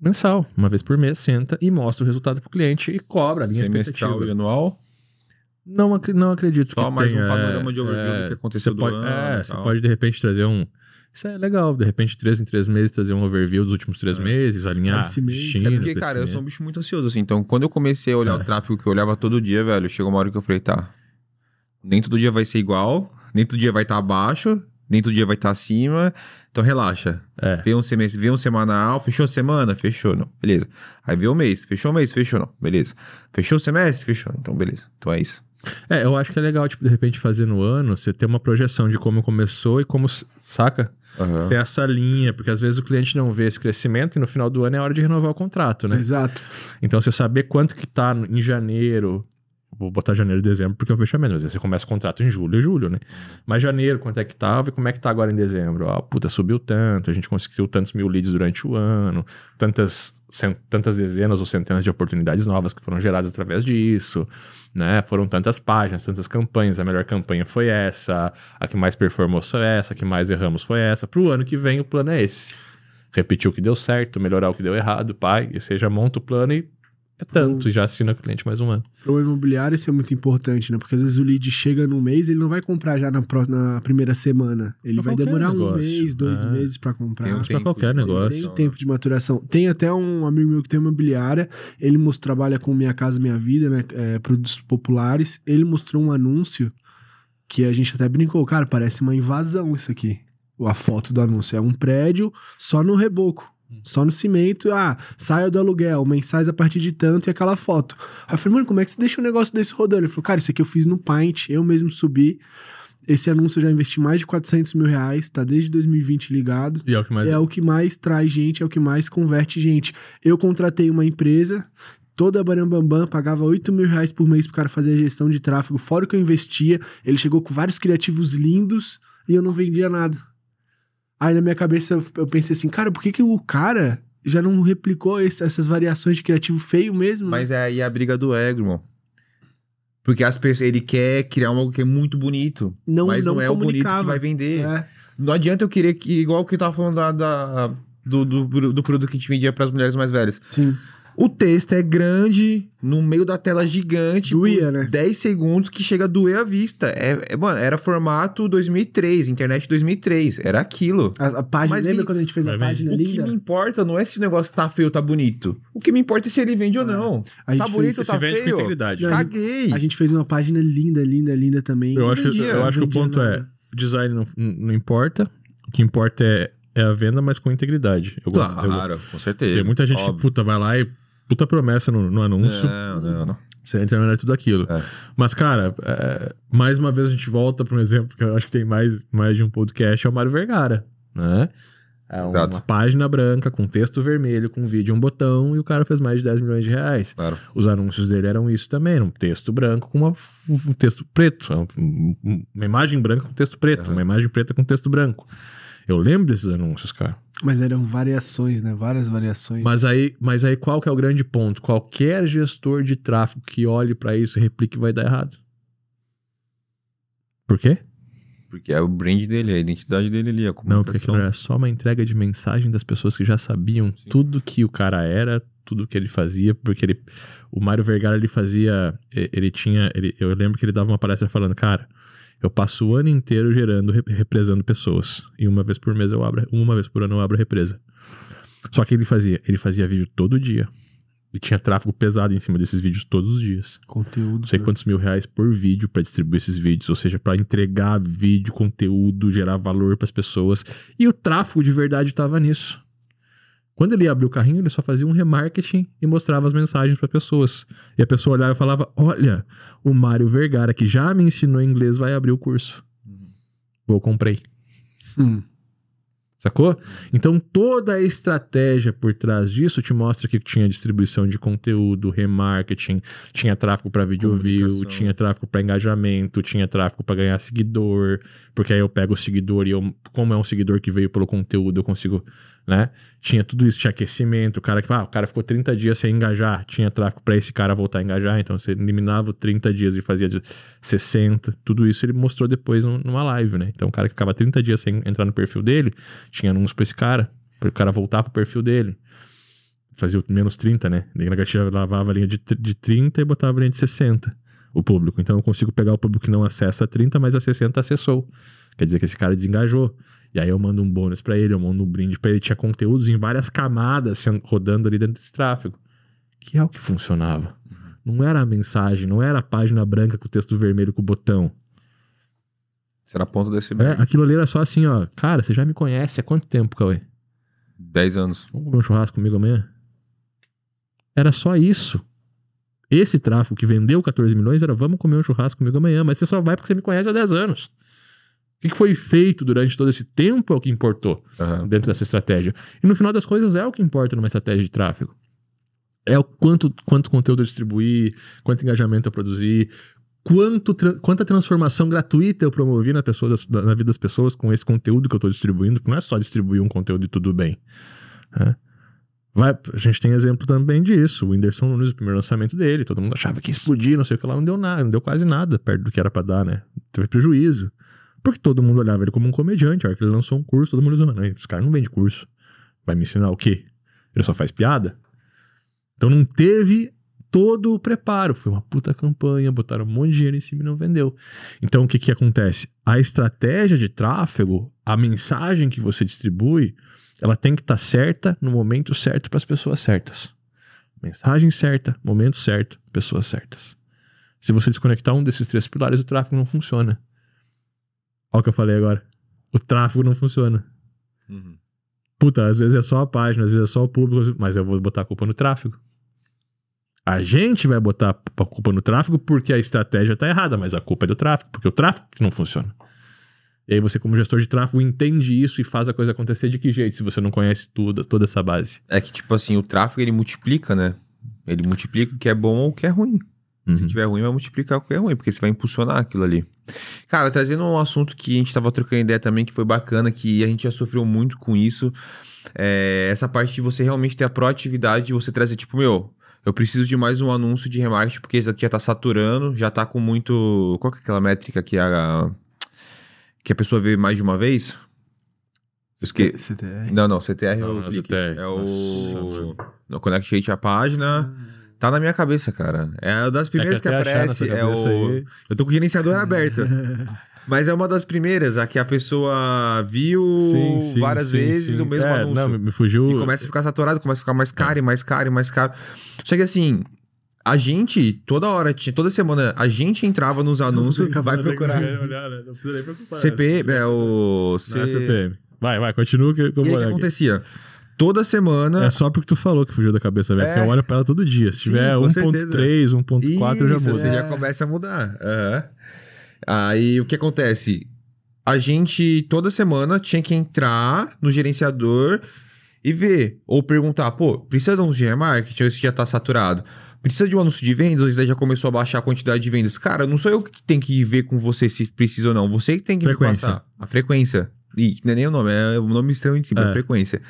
mensal, uma vez por mês, senta e mostra o resultado para o cliente e cobra a linha Semestral e anual? Não, não acredito Só que mais tenha, um panorama de overview é, do que aconteceu do pode, ano. É, você pode de repente trazer um Isso é legal. De repente, três em três meses, trazer um overview dos últimos três É. meses, alinhar. China, É porque, cara, eu sou um bicho muito ansioso, assim. Então, quando eu comecei a olhar É. o tráfego que eu olhava todo dia, velho, chegou uma hora que eu falei, tá. Nem todo dia vai ser igual, nem todo dia vai estar abaixo, nem todo dia vai estar acima. Então, relaxa. É. Vê um semestre, vê um semanal, fechou a semana? Fechou, não. Beleza. Aí vê o mês, fechou o mês, fechou, não. Beleza. Fechou o semestre? Fechou. Então, beleza. Então é isso. É, eu acho que é legal, tipo, de repente, fazer no ano, você ter uma projeção de como começou e como, saca? Aham. Ter essa linha, porque às vezes o cliente não vê esse crescimento e no final do ano é hora de renovar o contrato, né? Exato. Então, você saber quanto que tá em janeiro, vou botar janeiro e dezembro porque é o fechamento, mas aí você começa o contrato em julho e julho, né? Mas janeiro, quanto é que tava e como é que tá agora em dezembro? Ah, puta, subiu tanto, a gente conseguiu tantos mil leads durante o ano, tantas, cen- tantas dezenas ou centenas de oportunidades novas que foram geradas através disso, né? Foram tantas páginas, tantas campanhas, a melhor campanha foi essa, a que mais performou foi essa, a que mais erramos foi essa. Pro ano que vem o plano é esse. Repetir o que deu certo, melhorar o que deu errado, pai, e já monta o plano e é tanto, e já assina o cliente mais um ano. Para o imobiliário isso é muito importante, né? Porque às vezes o lead chega no mês, ele não vai comprar já na, pró- na primeira semana. Ele Pra vai demorar um negócio. mês, dois É. meses para comprar. Tem um tempo qualquer negócio. Tem tempo de maturação. Tem até um amigo meu que tem uma imobiliária, ele most- trabalha com Minha Casa Minha Vida, né? É, produtos populares. Ele mostrou um anúncio que a gente até brincou, cara, parece uma invasão isso aqui. A foto do anúncio. É um prédio só no reboco. Só no cimento, ah, saia do aluguel, mensais a partir de tanto e aquela foto. Aí eu falei, mano, como é que você deixa um negócio desse rodando? Ele falou, cara, isso aqui eu fiz no Paint, eu mesmo subi. Esse anúncio eu já investi mais de 400 mil reais, tá desde 2020 ligado. E é o que mais. É o que mais traz gente, é o que mais converte gente. Eu contratei uma empresa, toda Barambambam, pagava 8 mil reais por mês pro cara fazer a gestão de tráfego, fora o que eu investia. Ele chegou com vários criativos lindos e eu não vendia nada. Aí na minha cabeça eu- pensei assim, cara, por que, que o cara já não replicou esse- essas variações de criativo feio mesmo? né? Mas é aí a briga do ego, irmão. Porque as pessoas, ele quer criar algo que é muito bonito. não, mas não, não é o bonito que vai vender. É, Não adianta eu querer que, igual que eu tava falando da, da- do, do, do produto que a gente vendia para as mulheres mais velhas. sim. O texto é grande, no meio da tela gigante, Doía, por né? 10 segundos que chega a doer a vista. É, é, mano, era formato 2003, internet 2003, era aquilo. A, a página, Mas lembra vi- quando a gente fez a página O que me importa não é se o negócio tá feio ou tá bonito. O que me importa é se ele vende ou não. A gente Tá fez- bonito ou se tá vende com feio? integridade. Não, Caguei. A gente fez uma página linda, linda, linda também. Eu acho, vendia, eu acho que o ponto é: nada. o design não, não importa. O que importa é, é a venda, mas com integridade. Eu gosto. eu gosto. Claro, com certeza. Tem muita gente que, Óbvio. puta, vai lá e puta promessa no, no anúncio. Não, não, não. Você entra na tudo aquilo. É. Mas, cara, é, mais uma vez a gente volta para um exemplo que eu acho que tem mais, mais de um podcast, é o Mário Vergara, né? É uma Exato. página branca com texto vermelho, com vídeo um botão, e o cara fez mais de 10 milhões de reais. Claro. Os anúncios dele eram isso também, era um texto branco com uma- um texto preto, um- uma imagem branca com texto preto, Aham. uma imagem preta com texto branco. Eu lembro desses anúncios, cara. Mas eram variações, né? Várias variações. Mas aí, mas aí qual que é o grande ponto? Qualquer gestor de tráfego que olhe para isso e replique vai dar errado. Por quê? Porque é o brand dele, é a identidade dele ali, a Não, comunicação. porque aquilo era só uma entrega de mensagem das pessoas que já sabiam tudo que o cara era, tudo que ele fazia, porque ele, o Mário Vergara ele fazia, ele tinha, ele, eu lembro que ele dava uma palestra falando, cara, eu passo o ano inteiro gerando, re- represando pessoas e uma vez por mês eu abro, uma vez por ano eu abro a represa. Só que ele fazia, ele fazia vídeo todo dia. E tinha tráfego pesado em cima desses vídeos todos os dias. Conteúdo. Não sei né? quantos mil reais por vídeo para distribuir esses vídeos, ou seja, para entregar vídeo, conteúdo, gerar valor para as pessoas. E o tráfego de verdade estava nisso. Quando ele abriu o carrinho, ele só fazia um remarketing e mostrava as mensagens para pessoas. E a pessoa olhava e falava: Olha, o Mário Vergara, que já me ensinou inglês, vai abrir o curso. Eu comprei. Hum. Sacou? Então toda a estratégia por trás disso te mostra que tinha distribuição de conteúdo, remarketing, tinha tráfego para video view, tinha tráfego para engajamento, tinha tráfego para ganhar seguidor, porque aí eu pego o seguidor e eu, como é um seguidor que veio pelo conteúdo, eu consigo, né? Tinha tudo isso, tinha aquecimento, o cara que, ah, o cara ficou 30 dias sem engajar, tinha tráfego para esse cara voltar a engajar, então você eliminava os 30 dias e fazia de 60, tudo isso ele mostrou depois num- numa live, né? Então o cara que ficava 30 dias sem entrar no perfil dele, tinha anúncio pra esse cara, para o cara voltar pro perfil dele. Fazia menos 30, né? Daí negativa lavava a linha de, de 30 e botava a linha de 60, o público. Então eu consigo pegar o público que não acessa 30, mas a 60 acessou. Quer dizer que esse cara desengajou. E aí eu mando um bônus para ele, eu mando um brinde para ele. Tinha conteúdos em várias camadas rodando ali dentro desse tráfego. Que é o que funcionava. Não era a mensagem, não era a página branca com o texto vermelho com o botão. Será a ponta desse É, aquilo ali era só assim, ó. Cara, você já me conhece há quanto tempo, Cauê? 10 anos. Vamos comer um churrasco comigo amanhã? Era só isso. Esse tráfego que vendeu 14 milhões era vamos comer um churrasco comigo amanhã, mas você só vai porque você me conhece há 10 anos. O que foi feito durante todo esse tempo é o que importou uhum. dentro dessa estratégia. E no final das coisas é o que importa numa estratégia de tráfego. É o quanto, quanto conteúdo eu distribuir, quanto engajamento eu produzir, quanto, quanta transformação gratuita eu promovi na, pessoa, na vida das pessoas com esse conteúdo que eu estou distribuindo, porque não é só distribuir um conteúdo e tudo bem. Né? Vai, a gente tem exemplo também disso. O Whindersson Nunes, o primeiro lançamento dele, todo mundo achava que ia explodir, não sei o que lá, não deu nada, não deu quase nada perto do que era para dar, né? Teve prejuízo. Porque todo mundo olhava ele como um comediante. A hora que ele lançou um curso, todo mundo dizendo, não, esse cara não vende curso. Vai me ensinar o quê? Ele só faz piada? Então não teve todo o preparo. Foi uma puta campanha, botaram um monte de dinheiro em cima e não vendeu. Então o que que acontece? A estratégia de tráfego, a mensagem que você distribui, ela tem que estar tá certa no momento certo para as pessoas certas. Mensagem certa, momento certo, pessoas certas. Se você desconectar um desses três pilares, o tráfego não funciona. Olha o que eu falei agora. O tráfego não funciona. Uhum. Puta, às vezes é só a página, às vezes é só o público, mas eu vou botar a culpa no tráfego. A gente vai botar a culpa no tráfego porque a estratégia está errada, mas a culpa é do tráfego, porque o tráfego não funciona. E aí você, como gestor de tráfego, entende isso e faz a coisa acontecer de que jeito, se você não conhece tudo, toda essa base? É que, tipo assim, o tráfego ele multiplica, né? Ele multiplica o que é bom ou o que é ruim. Uhum. Se tiver ruim, vai multiplicar o que é ruim, porque você vai impulsionar aquilo ali. Cara, trazendo um assunto que a gente tava trocando ideia também, que foi bacana, que a gente já sofreu muito com isso. É essa parte de você realmente ter a proatividade de você trazer, tipo, meu, eu preciso de mais um anúncio de remarketing, porque isso aqui já tá saturando, já tá com muito. Qual que é aquela métrica que a, que a pessoa vê mais de uma vez? Esque... CTR? Não, não, CTR é não, é o. CTR. É o. No Connect Rate a página. Tá na minha cabeça, cara. É das primeiras é que, que aparece. É o. Aí. Eu tô com o gerenciador aberto. Mas é uma das primeiras, a que a pessoa viu sim, sim, várias sim, vezes o mesmo é, anúncio. Não, me fugiu. E começa a ficar saturado, começa a ficar mais caro e mais caro e mais caro. Só que assim, a gente, toda hora, toda semana, a gente entrava nos anúncios, vai procurar. Olhar, né? Não precisa nem preocupar. CP, é o. C... é CPM. Vai, vai, continua que eu vou E o que acontecia? Toda semana. É só porque tu falou que fugiu da cabeça, velho. É... Porque eu olho pra ela todo dia. Se tiver 1.3, 1.4, eu já mudo. Você já começa a mudar. Uhum. Aí o que acontece? A gente toda semana tinha que entrar no gerenciador e ver, ou perguntar, pô, precisa de um de remarketing ou esse já tá saturado? Precisa de um anúncio de vendas, ou já começou a baixar a quantidade de vendas? Cara, não sou eu que tenho que ver com você se precisa ou não. Você que tem que frequência. me passar a frequência. E não é nem o nome, é o nome em cima, é. frequência.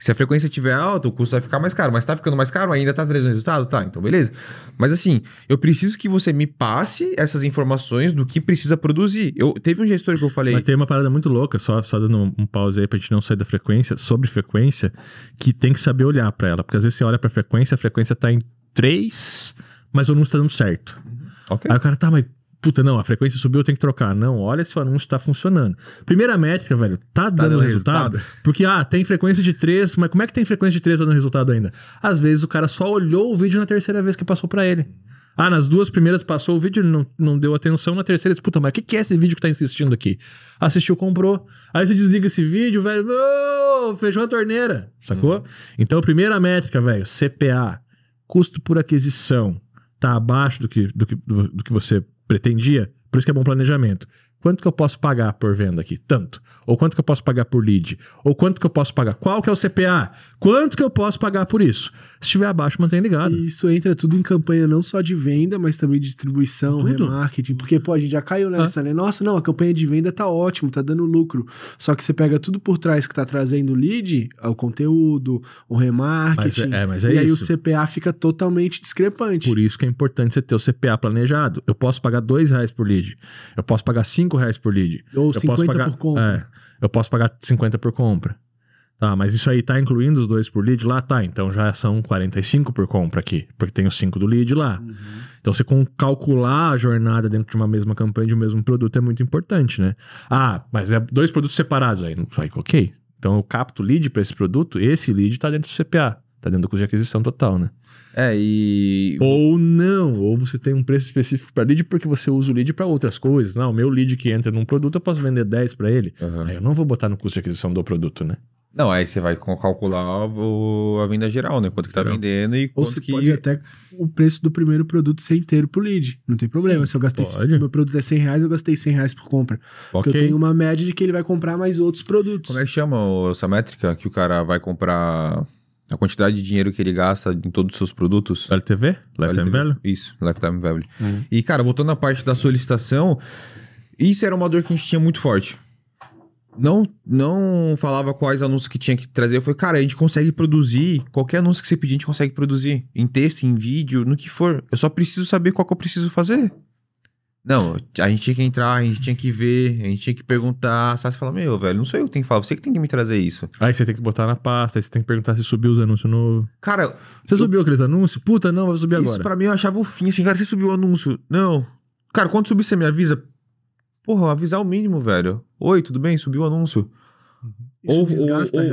Se a frequência estiver alta, o custo vai ficar mais caro. Mas tá ficando mais caro, ainda tá trazendo resultado? Tá, então beleza. Mas assim, eu preciso que você me passe essas informações do que precisa produzir. Eu Teve um gestor que eu falei... Mas tem uma parada muito louca, só, só dando um, pause aí pra gente não sair da frequência, sobre frequência, que tem que saber olhar para ela. Porque às vezes você olha pra frequência, a frequência tá em 3, mas o número tá dando certo. Okay. Aí o cara, tá, mas puta, não, a frequência subiu, eu tenho que trocar. Não, olha se o anúncio tá funcionando. Primeira métrica, velho, tá, tá dando, dando resultado? resultado? Porque, ah, tem frequência de 3, mas como é que tem frequência de 3 dando resultado ainda? Às vezes o cara só olhou o vídeo na terceira vez que passou para ele. Ah, nas duas primeiras passou o vídeo, ele não, não deu atenção, na terceira disse, puta, mas o que, que é esse vídeo que tá insistindo aqui? Assistiu, comprou. Aí você desliga esse vídeo, velho, oh, fechou a torneira, sacou? Uhum. Então, primeira métrica, velho, CPA, custo por aquisição, tá abaixo do que, do que, do, do que você pretendia. Por isso que é bom planejamento. Quanto que eu posso pagar por venda aqui? Tanto. Ou quanto que eu posso pagar por lead? Ou quanto que eu posso pagar? Qual que é o CPA? Quanto que eu posso pagar por isso? Se estiver abaixo, mantém ligado. E isso entra tudo em campanha não só de venda, mas também de distribuição, tudo. remarketing. Porque, pô, a gente já caiu nessa, ah. né? Nossa, não, a campanha de venda tá ótimo, tá dando lucro. Só que você pega tudo por trás que tá trazendo lead, é o conteúdo, o remarketing. Mas é, é, mas é e isso. aí o CPA fica totalmente discrepante. Por isso que é importante você ter o CPA planejado. Eu posso pagar dois reais por lead. Eu posso pagar cinco reais por lead. Ou eu 50 pagar, por compra. É, eu posso pagar 50 por compra. Tá, mas isso aí tá incluindo os dois por lead lá? Tá, então já são 45 por compra aqui, porque tem os 5 do lead lá. Uhum. Então você calcular a jornada dentro de uma mesma campanha de um mesmo produto é muito importante, né? Ah, mas é dois produtos separados aí. Aí, ok. Então eu capto lead para esse produto, esse lead tá dentro do CPA, tá dentro do custo de aquisição total, né? É, e. Ou não, ou você tem um preço específico para lead porque você usa o lead para outras coisas. Não, o meu lead que entra num produto eu posso vender 10 para ele. Uhum. Aí eu não vou botar no custo de aquisição do produto, né? Não, aí você vai calcular o, a venda geral, né? Quanto que tá não. vendendo e Ou você que... pode até o preço do primeiro produto ser inteiro pro lead. Não tem problema. Sim, Se eu gastei... Pode. Se meu produto é 100 reais, eu gastei 100 reais por compra. Okay. Porque eu tenho uma média de que ele vai comprar mais outros produtos. Como é que chama essa métrica que o cara vai comprar... A quantidade de dinheiro que ele gasta em todos os seus produtos. LTV? Lifetime Value? Isso, Lifetime Value. Uhum. E, cara, voltando à parte da solicitação, isso era uma dor que a gente tinha muito forte não, não falava quais anúncios que tinha que trazer. Eu falei, cara, a gente consegue produzir. Qualquer anúncio que você pedir, a gente consegue produzir. Em texto, em vídeo, no que for. Eu só preciso saber qual que eu preciso fazer. Não, a gente tinha que entrar, a gente tinha que ver, a gente tinha que perguntar. Você fala, meu, velho, não sou eu que tenho que falar, você que tem que me trazer isso. Aí você tem que botar na pasta, aí você tem que perguntar se subiu os anúncios novos. Cara. Você eu... subiu aqueles anúncios? Puta, não, vai subir agora. Isso pra mim eu achava o fim, assim, cara, você subiu o anúncio. Não. Cara, quando subir, você me avisa. Porra, avisar o mínimo, velho. Oi, tudo bem? Subiu o anúncio. Uhum. Ou,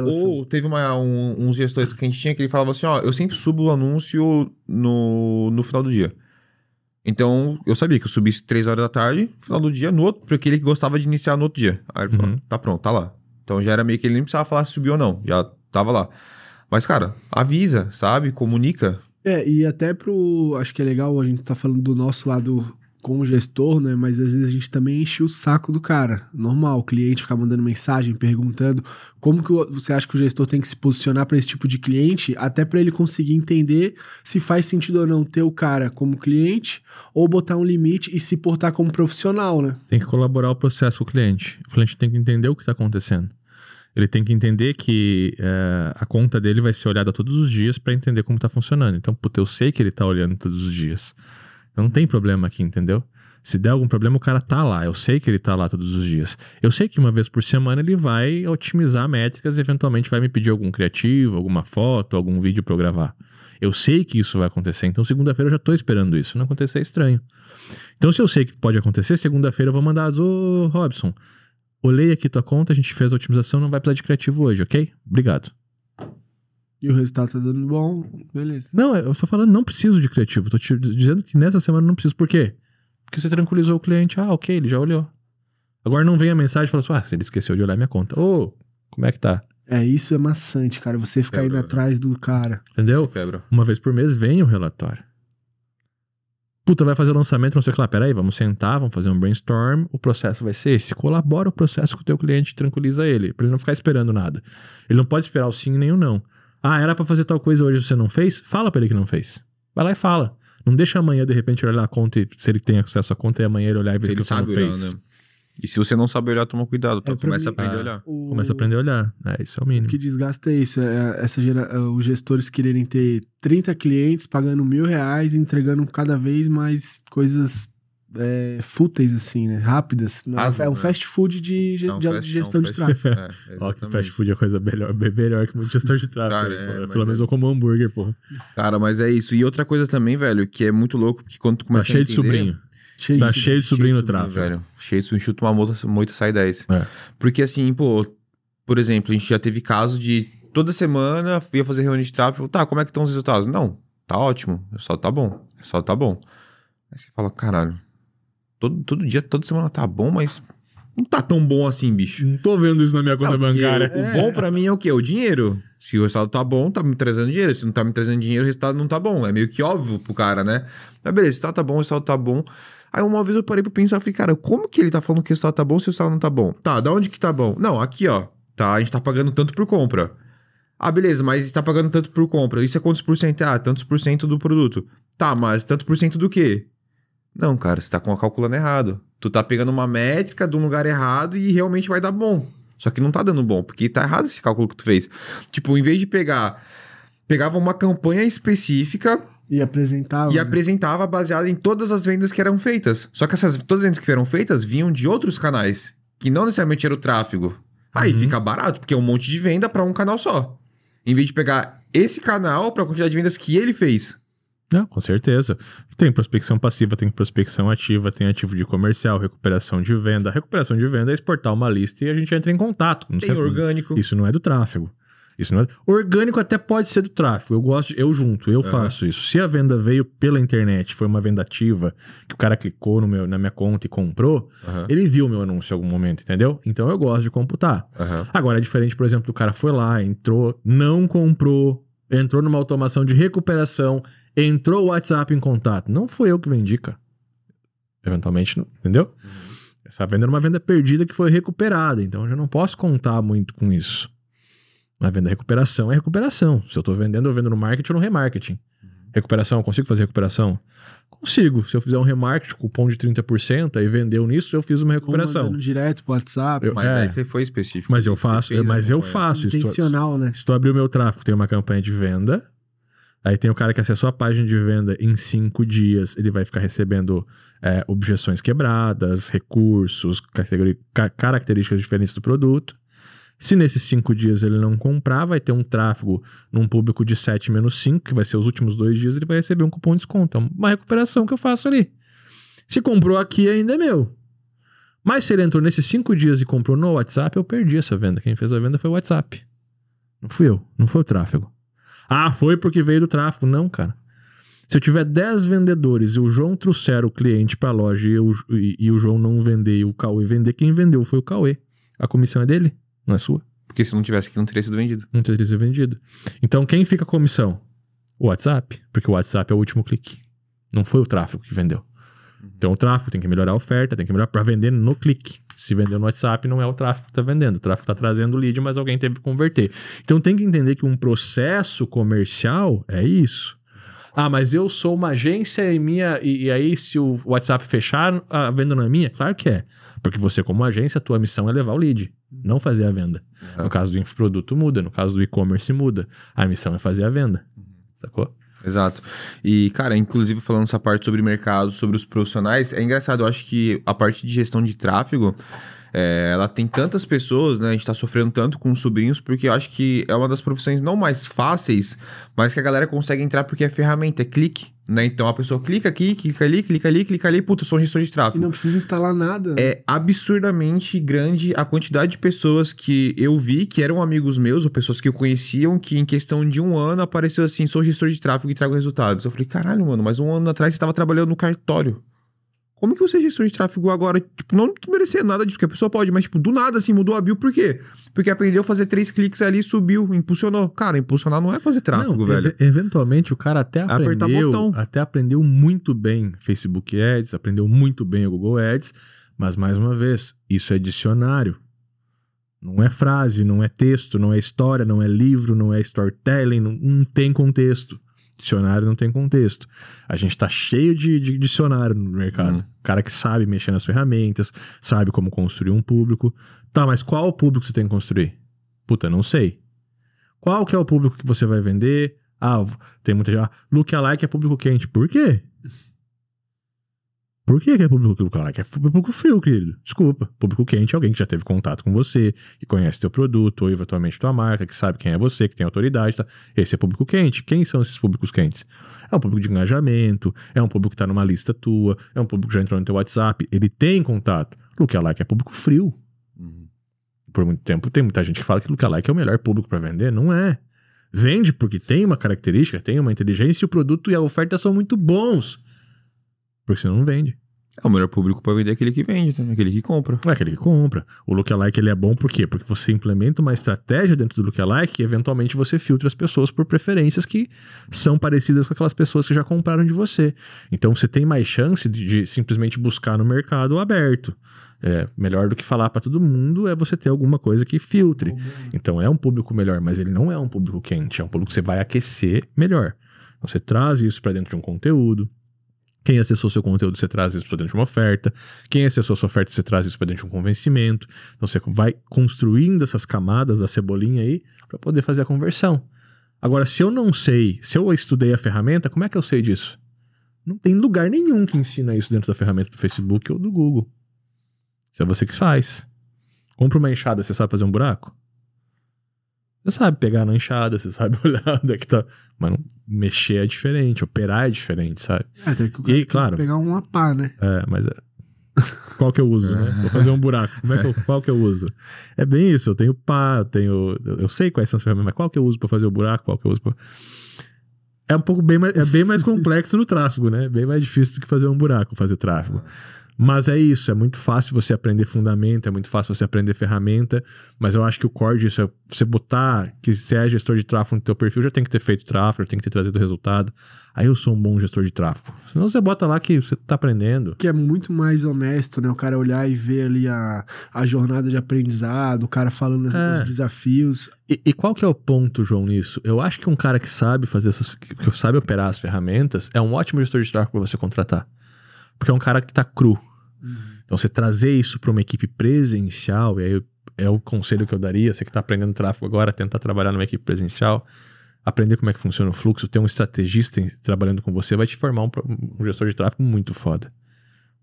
ou, ou, teve uma, um, uns gestores que a gente tinha que ele falava assim: ó, eu sempre subo o anúncio no, no final do dia. Então, eu sabia que eu subisse 3 horas da tarde, no final do dia, no outro, porque ele que gostava de iniciar no outro dia. Aí ele falou: uhum. tá pronto, tá lá. Então já era meio que ele nem precisava falar se subiu ou não, já tava lá. Mas, cara, avisa, sabe? Comunica. É, e até pro. Acho que é legal a gente tá falando do nosso lado como gestor, né? Mas às vezes a gente também enche o saco do cara. Normal, o cliente ficar mandando mensagem, perguntando como que você acha que o gestor tem que se posicionar para esse tipo de cliente, até para ele conseguir entender se faz sentido ou não ter o cara como cliente ou botar um limite e se portar como profissional, né? Tem que colaborar o processo com o cliente. O cliente tem que entender o que está acontecendo. Ele tem que entender que é, a conta dele vai ser olhada todos os dias para entender como está funcionando. Então, puta, eu sei que ele está olhando todos os dias. Não tem problema aqui, entendeu? Se der algum problema, o cara tá lá. Eu sei que ele tá lá todos os dias. Eu sei que uma vez por semana ele vai otimizar métricas e eventualmente vai me pedir algum criativo, alguma foto, algum vídeo para eu gravar. Eu sei que isso vai acontecer. Então, segunda-feira eu já tô esperando isso. Não acontecer, é estranho. Então, se eu sei que pode acontecer, segunda-feira eu vou mandar, ô Robson, olhei aqui tua conta, a gente fez a otimização, não vai precisar de criativo hoje, ok? Obrigado. E o resultado tá dando bom, beleza. Não, eu tô falando, não preciso de criativo. Tô te dizendo que nessa semana não preciso. Por quê? Porque você tranquilizou o cliente. Ah, ok, ele já olhou. Agora não vem a mensagem e fala assim: ah, se ele esqueceu de olhar minha conta. Ô, oh, como é que tá? É, isso é maçante, cara. Você ficar indo atrás do cara. Entendeu? Uma vez por mês vem o relatório. Puta, vai fazer o lançamento, não sei o que lá. Peraí, vamos sentar, vamos fazer um brainstorm. O processo vai ser esse. Colabora o processo com o teu cliente, tranquiliza ele. Pra ele não ficar esperando nada. Ele não pode esperar o sim nem o não. Ah, era para fazer tal coisa hoje você não fez? Fala para ele que não fez. Vai lá e fala. Não deixa amanhã, de repente, olhar a conta e se ele tem acesso à conta e amanhã ele olhar e ver que você não olhar, fez. Né? E se você não sabe olhar, toma cuidado. É, começa mim, a aprender a olhar. O... Começa a aprender a olhar. É, isso é o mínimo. O que desgasta é isso. É essa gera... É, os gestores quererem ter 30 clientes pagando mil reais entregando cada vez mais coisas é, fúteis, assim, né? Rápidas. Asa, é um né? fast food de, de, de fast, gestão de tráfego. É, Ó, que fast food é coisa melhor, bem melhor que muito gestor de tráfego. Cara, é, Pelo menos é. eu como hambúrguer, porra. Cara, mas é isso. E outra coisa também, velho, que é muito louco, porque quando tu tá começa tá cheio de sobrinho. Cheio tá de, cheio de sobrinho no tráfego. Velho. Cheio de sobrinho, chuta uma moita, moita sai 10. É. Porque assim, pô, por exemplo, a gente já teve caso de toda semana ia fazer reunião de tráfego. Tá, como é que estão os resultados? Não, tá ótimo. Só tá bom. Só tá bom. Aí você fala, caralho, todo, todo dia, toda semana tá bom, mas não tá tão bom assim, bicho. Não tô vendo isso na minha conta bancária. O, é. bom para mim é o quê? O dinheiro. Se o resultado tá bom, tá me trazendo dinheiro. Se não tá me trazendo dinheiro, o resultado não tá bom. É meio que óbvio pro cara, né? Mas beleza, o resultado tá bom, o resultado tá bom. Aí uma vez eu parei pra pensar, falei, cara, como que ele tá falando que o resultado tá bom se o resultado não tá bom? Tá, da onde que tá bom? Não, aqui, ó. Tá, a gente tá pagando tanto por compra. Ah, beleza, mas está pagando tanto por compra. Isso é quantos por cento? Ah, tantos por cento do produto. Tá, mas tanto por cento do quê? Não, cara, você tá calculando errado. Tu tá pegando uma métrica de um lugar errado e realmente vai dar bom. Só que não tá dando bom, porque tá errado esse cálculo que tu fez. Tipo, em vez de pegar. Pegava uma campanha específica. E apresentava. E né? apresentava baseado em todas as vendas que eram feitas. Só que essas todas as vendas que eram feitas vinham de outros canais. Que não necessariamente era o tráfego. Aí uhum. fica barato, porque é um monte de venda para um canal só. Em vez de pegar esse canal para a quantidade de vendas que ele fez. Não, com certeza. Tem prospecção passiva, tem prospecção ativa, tem ativo de comercial, recuperação de venda. recuperação de venda é exportar uma lista e a gente entra em contato. Não tem orgânico. Isso não é do tráfego. Isso não é... Orgânico até pode ser do tráfego. Eu gosto, eu junto, eu faço isso. Se a venda veio pela internet, foi uma venda ativa, que o cara clicou no meu, na minha conta e comprou, uhum. ele viu meu anúncio em algum momento, entendeu? Então eu gosto de computar. Uhum. Agora é diferente, por exemplo, o cara foi lá, entrou, não comprou, entrou numa automação de recuperação, entrou o WhatsApp em contato. Não foi eu que vendi, cara. Eventualmente, entendeu? Uhum. Essa venda era uma venda perdida que foi recuperada, então eu já não posso contar muito com isso. A venda recuperação é recuperação. Se eu estou vendendo, eu vendo no marketing ou no remarketing. Uhum. Recuperação, consigo fazer recuperação? Consigo. Se eu fizer um remarketing, cupom de 30%, aí vendeu nisso, eu fiz uma recuperação. Direto pro WhatsApp. Eu, mas é, aí você foi específico. Mas eu faço, mas eu faço. Intencional, estou, né? Se tu abrir o meu tráfego, tem uma campanha de venda, aí tem o cara que acessou a página de venda em cinco dias, ele vai ficar recebendo é, objeções quebradas, recursos, características diferentes do produto. Se nesses cinco dias ele não comprar, vai ter um tráfego num público de 7 menos 5, que vai ser os últimos dois dias, ele vai receber um cupom de desconto. É uma recuperação que eu faço ali. Se comprou aqui, ainda é meu. Mas se ele entrou nesses cinco dias e comprou no WhatsApp, eu perdi essa venda. Quem fez a venda foi o WhatsApp. Não fui eu, não foi o tráfego. Ah, foi porque veio do tráfego. Não, cara. Se eu tiver 10 vendedores e o João trouxer o cliente para a loja e, eu, e, e, o João não vender e o Cauê vender, quem vendeu foi o Cauê. A comissão é dele? Não é sua? Porque se não tivesse aqui, não teria sido vendido. Não teria sido vendido. Então, quem fica a comissão? O WhatsApp. Porque o WhatsApp é o último clique. Não foi o tráfego que vendeu. Uhum. Então, o tráfego tem que melhorar a oferta, tem que melhorar para vender no clique. Se vendeu no WhatsApp, não é o tráfego que está vendendo. O tráfego está trazendo lead, mas alguém teve que converter. Então, tem que entender que um processo comercial é isso. Ah, mas eu sou uma agência e minha. E, e, aí, se o WhatsApp fechar, a venda não é minha? Claro que é. Porque você, como agência, a tua missão é levar o lead, não fazer a venda. Uhum. No caso do infoproduto, muda. No caso do e-commerce, muda. A missão é fazer a venda. Sacou? Exato. E, cara, inclusive falando essa parte sobre mercado, sobre os profissionais, é engraçado, eu acho que a parte de gestão de tráfego é, ela tem tantas pessoas, né? A gente tá sofrendo tanto com os sobrinhos, porque eu acho que é uma das profissões não mais fáceis, mas que a galera consegue entrar porque é ferramenta, é clique. Né? Então a pessoa clica aqui, clica ali, clica ali, clica ali, puta, sou um gestor de tráfego. E não precisa instalar nada. É absurdamente grande a quantidade de pessoas que eu vi, que eram amigos meus, ou pessoas que eu conheciam, que em questão de um ano apareceu assim: sou gestor de tráfego e trago resultados. Eu falei, caralho, mano, mas um ano atrás você estava trabalhando no cartório. Como que você é gestor de tráfego agora, tipo, não merecer nada disso, porque a pessoa pode, mas, tipo, do nada, assim, mudou a bio, por quê? Porque aprendeu a fazer três cliques ali, subiu, impulsionou. Cara, impulsionar não é fazer tráfego, não, velho. eventualmente, o cara até aprendeu, até aprendeu muito bem Facebook Ads, aprendeu muito bem o Google Ads, mas, mais uma vez, isso é dicionário. Não é frase, não é texto, não é história, não é livro, não é storytelling, não, não tem contexto. Dicionário não tem contexto. A gente tá cheio de, de dicionário no mercado. Uhum. Cara que sabe mexer nas ferramentas, sabe como construir um público. Tá, mas qual público você tem que construir? Puta, não sei. Qual que é o público que você vai vender? Ah, tem muita gente. Ah, lookalike é público quente. Por quê? Por que, que é público lookalike? É público frio, querido. Desculpa. Público quente é alguém que já teve contato com você, que conhece teu produto, ou eventualmente tua marca, que sabe quem é você, que tem autoridade. Tá? Esse é público quente. Quem são esses públicos quentes? É um público de engajamento, é um público que está numa lista tua, é um público que já entrou no teu WhatsApp, ele tem contato. Lookalike é público frio. Uhum. Por muito tempo tem muita gente que fala que lookalike é o melhor público para vender. Não é. Vende porque tem uma característica, tem uma inteligência e o produto e a oferta são muito bons. Porque senão não vende. É, o melhor público para vender é aquele que vende, né? aquele que compra. É aquele que compra. O lookalike ele é bom por quê? Porque você implementa uma estratégia dentro do lookalike e eventualmente você filtra as pessoas por preferências que são parecidas com aquelas pessoas que já compraram de você. Então você tem mais chance de, de simplesmente buscar no mercado aberto. É, melhor do que falar para todo mundo é você ter alguma coisa que filtre. Então é um público melhor, mas ele não é um público quente, é um público que você vai aquecer melhor. Você traz isso para dentro de um conteúdo, quem acessou seu conteúdo, você traz isso para dentro de uma oferta. Quem acessou sua oferta, você traz isso para dentro de um convencimento. Então você vai construindo essas camadas da cebolinha aí para poder fazer a conversão. Agora, se eu não sei, se eu estudei a ferramenta, como é que eu sei disso? Não tem lugar nenhum que ensina isso dentro da ferramenta do Facebook ou do Google. Isso é você que faz. Compra uma enxada, você sabe fazer um buraco? Você sabe pegar na enxada, você sabe olhar onde é que tá. Mas não, mexer é diferente, operar é diferente, sabe? É, tem que, E, claro. pegar uma pá, né? É, mas é. Qual que eu uso, né? Vou fazer um buraco. Como é que eu- qual que eu uso? É bem isso. Eu tenho pá, eu tenho. Eu sei quais são as ferramentas, mas qual que eu uso pra fazer o buraco? Qual que eu uso pra. É um pouco bem mais, é bem mais complexo no tráfego, né? Bem mais difícil do que fazer um buraco, fazer tráfego. Mas é isso, é muito fácil você aprender fundamento, é muito fácil você aprender ferramenta, mas eu acho que o core disso é você botar que você é gestor de tráfego no teu perfil, já tem que ter feito tráfego, tem que ter trazido resultado. Aí eu sou um bom gestor de tráfego. Senão você bota lá que você tá aprendendo. Que é muito mais honesto, né? O cara olhar e ver ali a, a jornada de aprendizado, o cara falando É. os desafios. E, e qual que é o ponto, João, nisso? Eu acho que um cara que sabe fazer essas. que que sabe operar as ferramentas é um ótimo gestor de tráfego para você contratar. Porque é um cara que tá cru. Então, você trazer isso para uma equipe presencial, e aí é o conselho que eu daria, você que está aprendendo tráfego agora, tentar trabalhar numa equipe presencial, aprender como é que funciona o fluxo, ter um estrategista trabalhando com você, vai te formar um, um gestor de tráfego muito foda.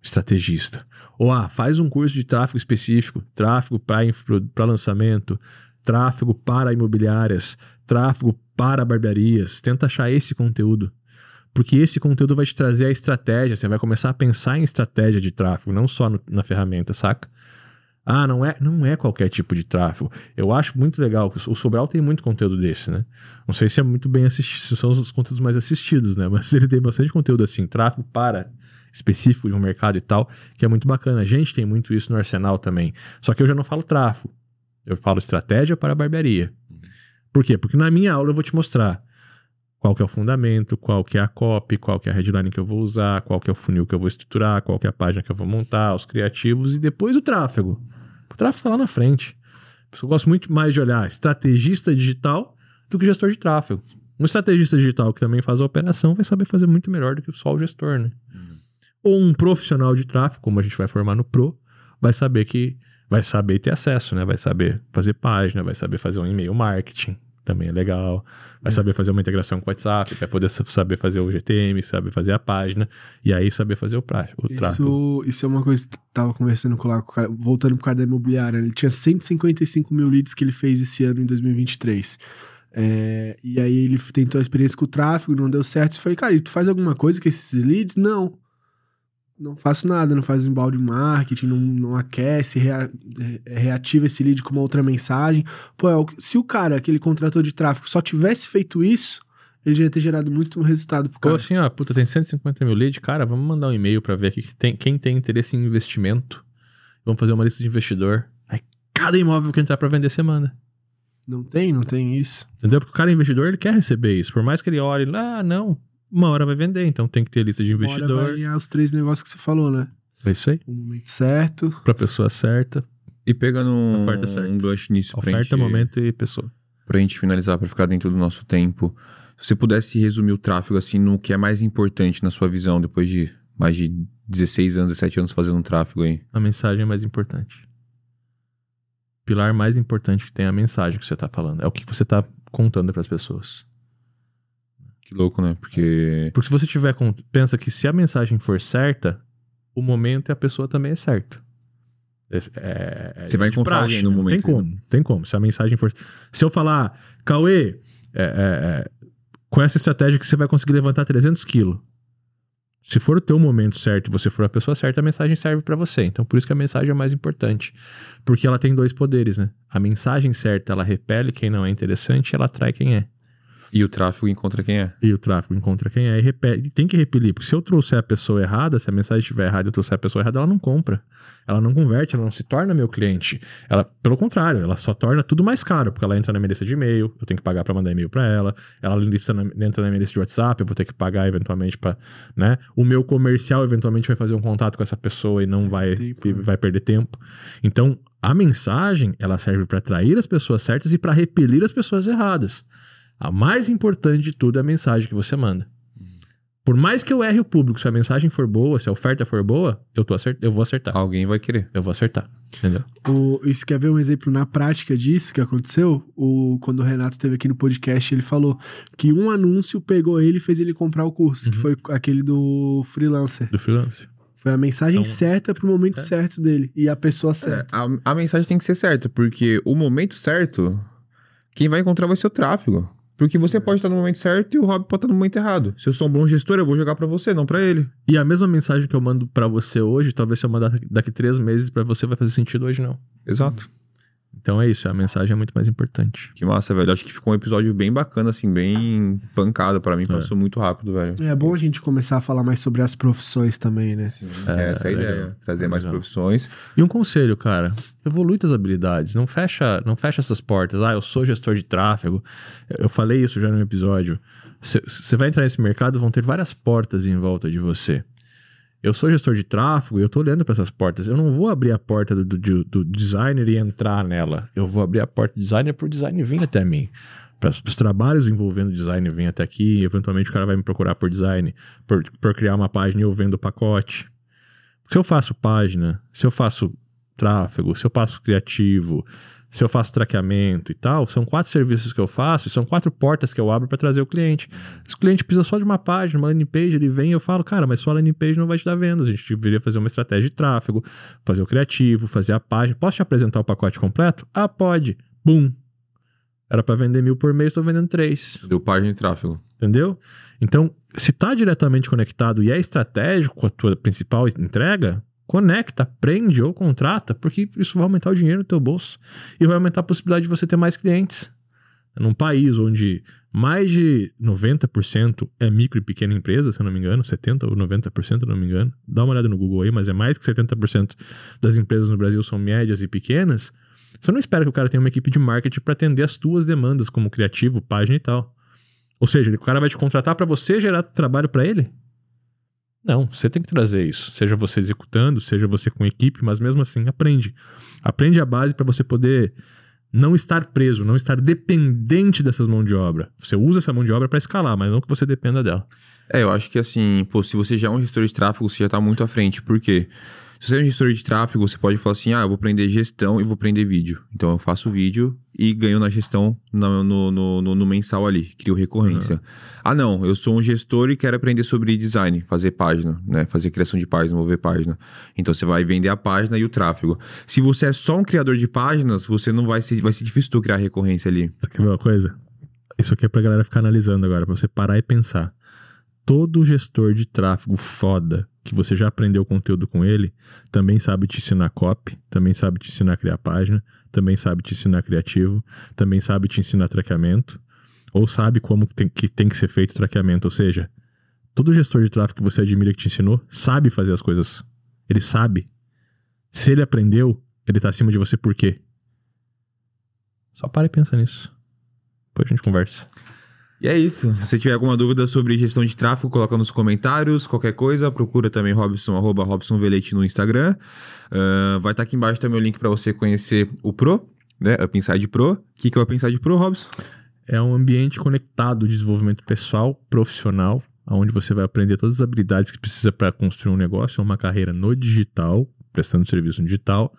Estrategista. Ou, ah, faz um curso de tráfego específico, tráfego para lançamento, tráfego para imobiliárias, tráfego para barbearias. Tenta achar esse conteúdo. Porque esse conteúdo vai te trazer a estratégia. Você vai começar a pensar em estratégia de tráfego, não só no- na ferramenta, saca? Ah, não é, não é qualquer tipo de tráfego. Eu acho muito legal. O Sobral tem muito conteúdo desse, né? Não sei se é muito bem assistido, se são os conteúdos mais assistidos, né? Mas ele tem bastante conteúdo assim, tráfego para específico de um mercado e tal, que é muito bacana. A gente tem muito isso no arsenal também. Só que eu já não falo tráfego. Eu falo estratégia para barbearia. Por quê? Porque na minha aula eu vou te mostrar qual que é o fundamento, qual que é a copy, qual que é a headline que eu vou usar, qual que é o funil que eu vou estruturar, qual que é a página que eu vou montar, os criativos e depois o tráfego. O tráfego tá lá na frente. Eu gosto muito mais de olhar estrategista digital do que gestor de tráfego. Um estrategista digital que também faz a operação vai saber fazer muito melhor do que só o gestor, né? Ou um profissional de tráfego, como a gente vai formar no Pro, vai saber que vai saber ter acesso, né? Vai saber fazer página, vai saber fazer um e-mail marketing, também é legal. Vai saber fazer uma integração com o WhatsApp, vai poder sa- saber fazer o GTM, saber fazer a página, e aí saber fazer o, pra, o tráfego. Isso, isso é uma coisa que tava conversando com, lá, com o cara, voltando pro cara da imobiliária. Ele tinha 155 mil leads que ele fez esse ano em 2023. É, e aí ele tentou a experiência com o tráfego, não deu certo. Eu falei, cara, e tu faz alguma coisa com esses leads? Não. Não faço nada, não faz embalde marketing, não, não aquece, rea- reativa esse lead com uma outra mensagem. Pô, é o se o cara que ele contratou de tráfego só tivesse feito isso, ele já ia ter gerado muito resultado pro Ou cara. assim, ó, puta, tem 150 mil leads, cara, vamos mandar um e-mail pra ver aqui que tem, quem tem interesse em investimento. Vamos fazer uma lista de investidor. Aí cada imóvel que entrar pra vender, você manda. Não tem, não tem isso. Entendeu? Porque o cara é investidor, ele quer receber isso. Por mais que ele olhe, ah, não, uma hora vai vender, então tem que ter lista de Uma hora vai investidor. alinhar os três negócios que você falou, né? É isso aí. O momento certo. Pra pessoa certa, E pegando um, Oferta certa. um gancho nisso pra oferta, gente, momento e pessoa. pra gente finalizar, pra ficar dentro do nosso tempo. Se você pudesse resumir o tráfego assim no que é mais importante na sua visão, depois de mais de 16 anos, 17 anos fazendo um tráfego aí. A mensagem é mais importante. O pilar mais importante que tem é a mensagem que você tá falando. É o que você tá contando pras pessoas. Que louco, né? Porque. Porque se você tiver com... pensa que se a mensagem for certa, o momento e a pessoa também é certo. É, é- é Você vai encontrar alguém no né? momento, Tem como, tem como. Se a mensagem for. Se eu falar, Cauê, é, é, é, com essa estratégia que você vai conseguir levantar 300 quilos. Se for o teu momento certo e você for a pessoa certa, a mensagem serve pra você. Então, por isso que a mensagem é mais importante. Porque ela tem dois poderes, né? A mensagem certa, ela repele quem não é interessante e ela atrai quem é. E o tráfego encontra quem é. E o tráfego encontra quem é e repele. E tem que repelir, porque se eu trouxer a pessoa errada, se a mensagem estiver errada e eu trouxer a pessoa errada, ela não compra. Ela não converte, ela não se torna meu cliente. Ela, pelo contrário, ela só torna tudo mais caro, porque ela entra na minha lista de e-mail, eu tenho que pagar pra mandar e-mail pra ela. Ela lista na- entra na minha lista de WhatsApp, eu vou ter que pagar eventualmente pra, né? O meu comercial eventualmente vai fazer um contato com essa pessoa e não vai, Tempo, e né? vai perder tempo. Então, a mensagem, ela serve pra atrair as pessoas certas e pra repelir as pessoas erradas. A mais importante de tudo é a mensagem que você manda. Por mais que eu erre o público, se a mensagem for boa, se a oferta for boa, eu, tô acert... eu vou acertar. Alguém vai querer. Eu vou acertar. Entendeu? O, você quer ver um exemplo na prática disso que aconteceu? O, quando o Renato esteve aqui no podcast, ele falou que um anúncio pegou ele e fez ele comprar o curso, que Uhum. foi aquele do freelancer. Do freelance. Foi a mensagem então, certa pro momento é. certo dele e a pessoa é, certa. É, a, a mensagem tem que ser certa, porque o momento certo, quem vai encontrar vai ser o tráfego. Porque você é. pode estar no momento certo e o Rob pode estar no momento errado. Se eu sou um bom gestor, eu vou jogar para você, não para ele. E a mesma mensagem que eu mando para você hoje, talvez se eu mandar daqui três meses para você vai fazer sentido hoje não. Exato. Então é isso, a mensagem é muito mais importante. Que massa, velho. Acho que ficou um episódio bem bacana, assim, bem pancado para mim. É. Passou muito rápido, velho. É bom a gente começar a falar mais sobre as profissões também, né? Sim, é, essa é a ideia. Trazer mais profissões. E um conselho, cara. Evolui tuas habilidades. Não fecha, não fecha essas portas. Ah, eu sou gestor de tráfego. Eu falei isso já no episódio. Você vai entrar nesse mercado, vão ter várias portas em volta de você. Eu sou gestor de tráfego e eu estou olhando para essas portas. Eu não vou abrir a porta do, do, do, designer e entrar nela. Eu vou abrir a porta do designer para o design vir até mim. Para os trabalhos envolvendo design vir até aqui. Eventualmente o cara vai me procurar por design, por, por criar uma página e eu vendo o pacote. Se eu faço página, se eu faço tráfego, se eu faço criativo, se eu faço traqueamento e tal, são quatro serviços que eu faço, são quatro portas que eu abro para trazer o cliente. Se o cliente precisa só de uma página, uma landing page, ele vem e eu falo, cara, mas só a landing page não vai te dar vendas. A gente deveria fazer uma estratégia de tráfego, fazer o criativo, fazer a página. Posso te apresentar o pacote completo? Ah, pode. Bum. Era para vender mil por mês, estou vendendo três. Deu página de tráfego. Entendeu? Então, se está diretamente conectado e é estratégico com a tua principal entrega, Conecta, aprende ou contrata, porque isso vai aumentar o dinheiro no teu bolso e vai aumentar a possibilidade de você ter mais clientes. Num país onde mais de 90% é micro e pequena empresa, se eu não me engano, 70% ou 90%, se eu não me engano. Dá uma olhada no Google aí, mas é mais que 70% das empresas no Brasil são médias e pequenas. Você não espera que o cara tenha uma equipe de marketing para atender as tuas demandas, como criativo, página e tal. Ou seja, o cara vai te contratar para você gerar trabalho para ele? Não, você tem que trazer isso. Seja você executando, seja você com equipe, mas mesmo assim, aprende. Aprende a base para você poder não estar preso, não estar dependente dessas mãos de obra. Você usa essa mão de obra para escalar, mas não que você dependa dela. É, eu acho que assim, pô, se você já é um gestor de tráfego, você já está muito à frente. Por quê? Se você é um gestor de tráfego, você pode falar assim: ah, eu vou aprender gestão e vou aprender vídeo. Então eu faço vídeo e ganho na gestão no, no, no, no mensal ali, crio recorrência. Uhum. Ah, não, eu sou um gestor e quero aprender sobre design, fazer página, né? Fazer criação de página, mover página. Então você vai vender a página e o tráfego. Se você é só um criador de páginas, você não vai ser, vai ser difícil tu criar recorrência ali. Você quer ver uma coisa? Isso aqui é pra galera ficar analisando agora, pra você parar e pensar. Todo gestor de tráfego foda que você já aprendeu conteúdo com ele, também sabe te ensinar copy, também sabe te ensinar a criar página, também sabe te ensinar criativo, também sabe te ensinar traqueamento, ou sabe como tem, que tem que ser feito o traqueamento. Ou seja, todo gestor de tráfego que você admira que te ensinou sabe fazer as coisas. Ele sabe. Se ele aprendeu, ele tá acima de você por quê? Só para e pensa nisso. Depois a gente conversa. E é isso. Se tiver alguma dúvida sobre gestão de tráfego, coloca nos comentários. Qualquer coisa, procura também Robson, arroba Robson Velete no Instagram. Uh, vai estar tá aqui embaixo também o link para você conhecer o Pro, né? Up Inside Pro. O que, que é o Up Inside Pro, Robson? É um ambiente conectado de desenvolvimento pessoal, profissional, onde você vai aprender todas as habilidades que precisa para construir um negócio, uma carreira no digital, prestando serviço no digital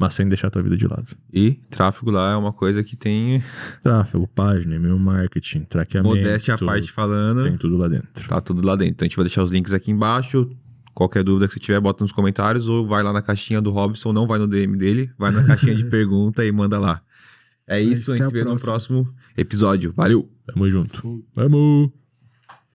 mas sem deixar a tua vida de lado. E tráfego lá é uma coisa que tem. Tráfego, página, e-mail marketing, traqueamento. Modéstia à parte falando. Tem tudo lá dentro. Tá tudo lá dentro. Então a gente vai deixar os links aqui embaixo. Qualquer dúvida que você tiver, bota nos comentários ou vai lá na caixinha do Robson, não vai no DM dele, vai na caixinha de pergunta e manda lá. É isso, a gente vê no próximo episódio. Valeu! Tamo junto. Vamos!